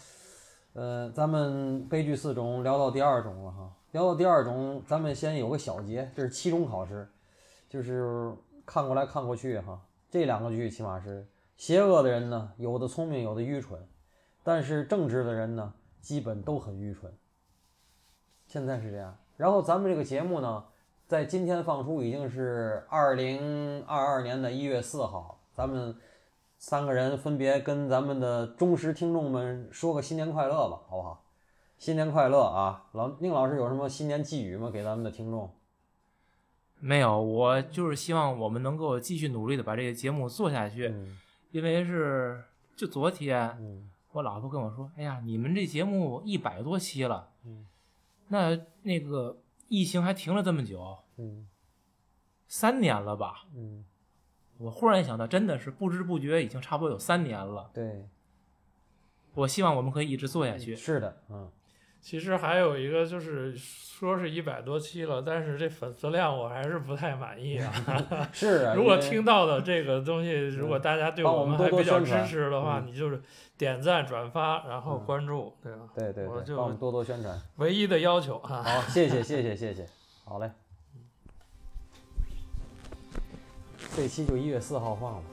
呃，咱们悲剧四种聊到第二种了哈，聊到第二种，咱们先有个小结，这是期中考试，就是看过来看过去哈，这两个剧起码是邪恶的人呢，有的聪明，有的愚蠢，但是正直的人呢，基本都很愚蠢。现在是这样，然后咱们这个节目呢，在今天放出已经是二零二二年的一月四号，咱们三个人分别跟咱们的忠实听众们说个新年快乐吧，好不好？新年快乐啊！老宁老师有什么新年寄语吗？给咱们的听众？没有，我就是希望我们能够继续努力的把这个节目做下去，嗯因为是就昨天嗯我老婆跟我说，哎呀，你们这节目一百多期了，嗯那那个疫情还停了这么久，嗯三年了吧？嗯，我忽然想到，真的是不知不觉已经差不多有三年了。对，我希望我们可以一直做下去。是的，嗯，其实还有一个就是说是一百多期了，但是这粉丝量我还是不太满意啊。是啊。如果听到的这个东西，如果大家对我们还比较支持的话，嗯你就是点赞、转发，然后嗯关注，对吧？对对对，我就帮我们多多宣传。唯一的要求啊。好，谢谢谢谢谢谢，好嘞。这期就一月四号放了。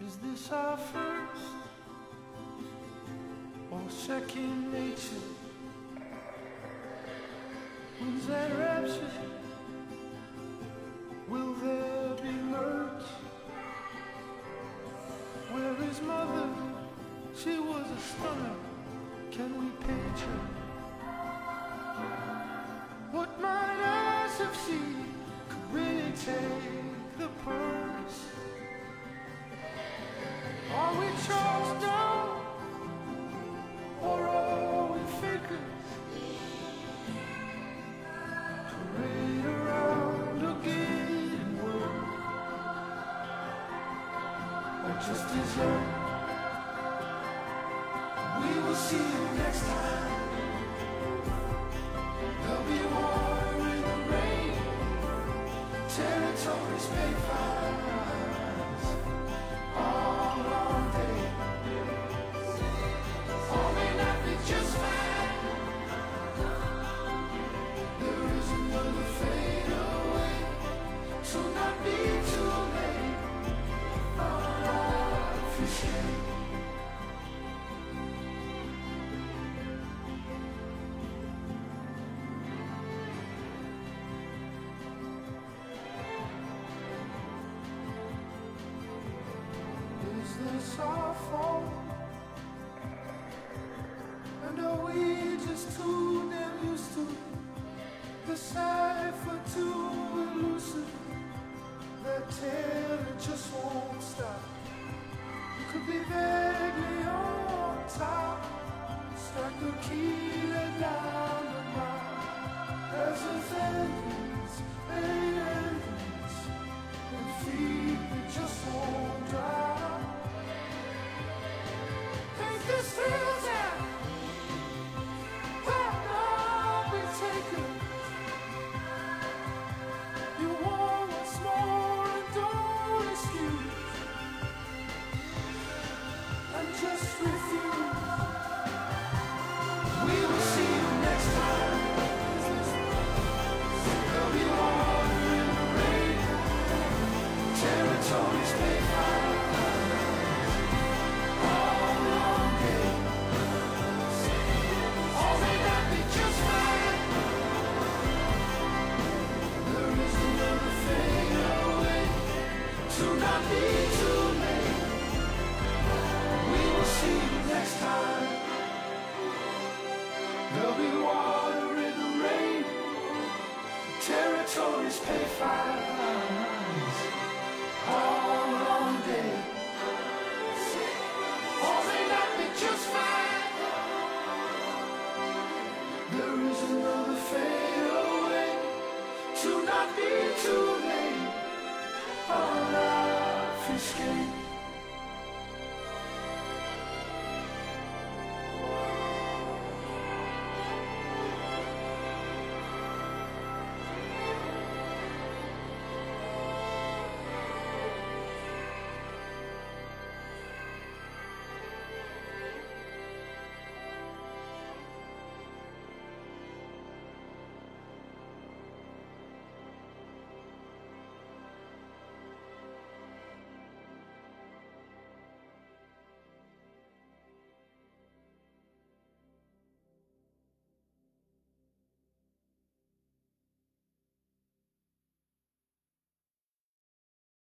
Is this our first or second nature? When's that rapture? Will there be merch? Where is mother? She was a stunner. Can we picture? What might us if she could really take the purse? Are we charged down? Or are we fakers? Parade around or getting work? Or just dessert? We will see you next time. There'll be war in the rain. Territories pay fines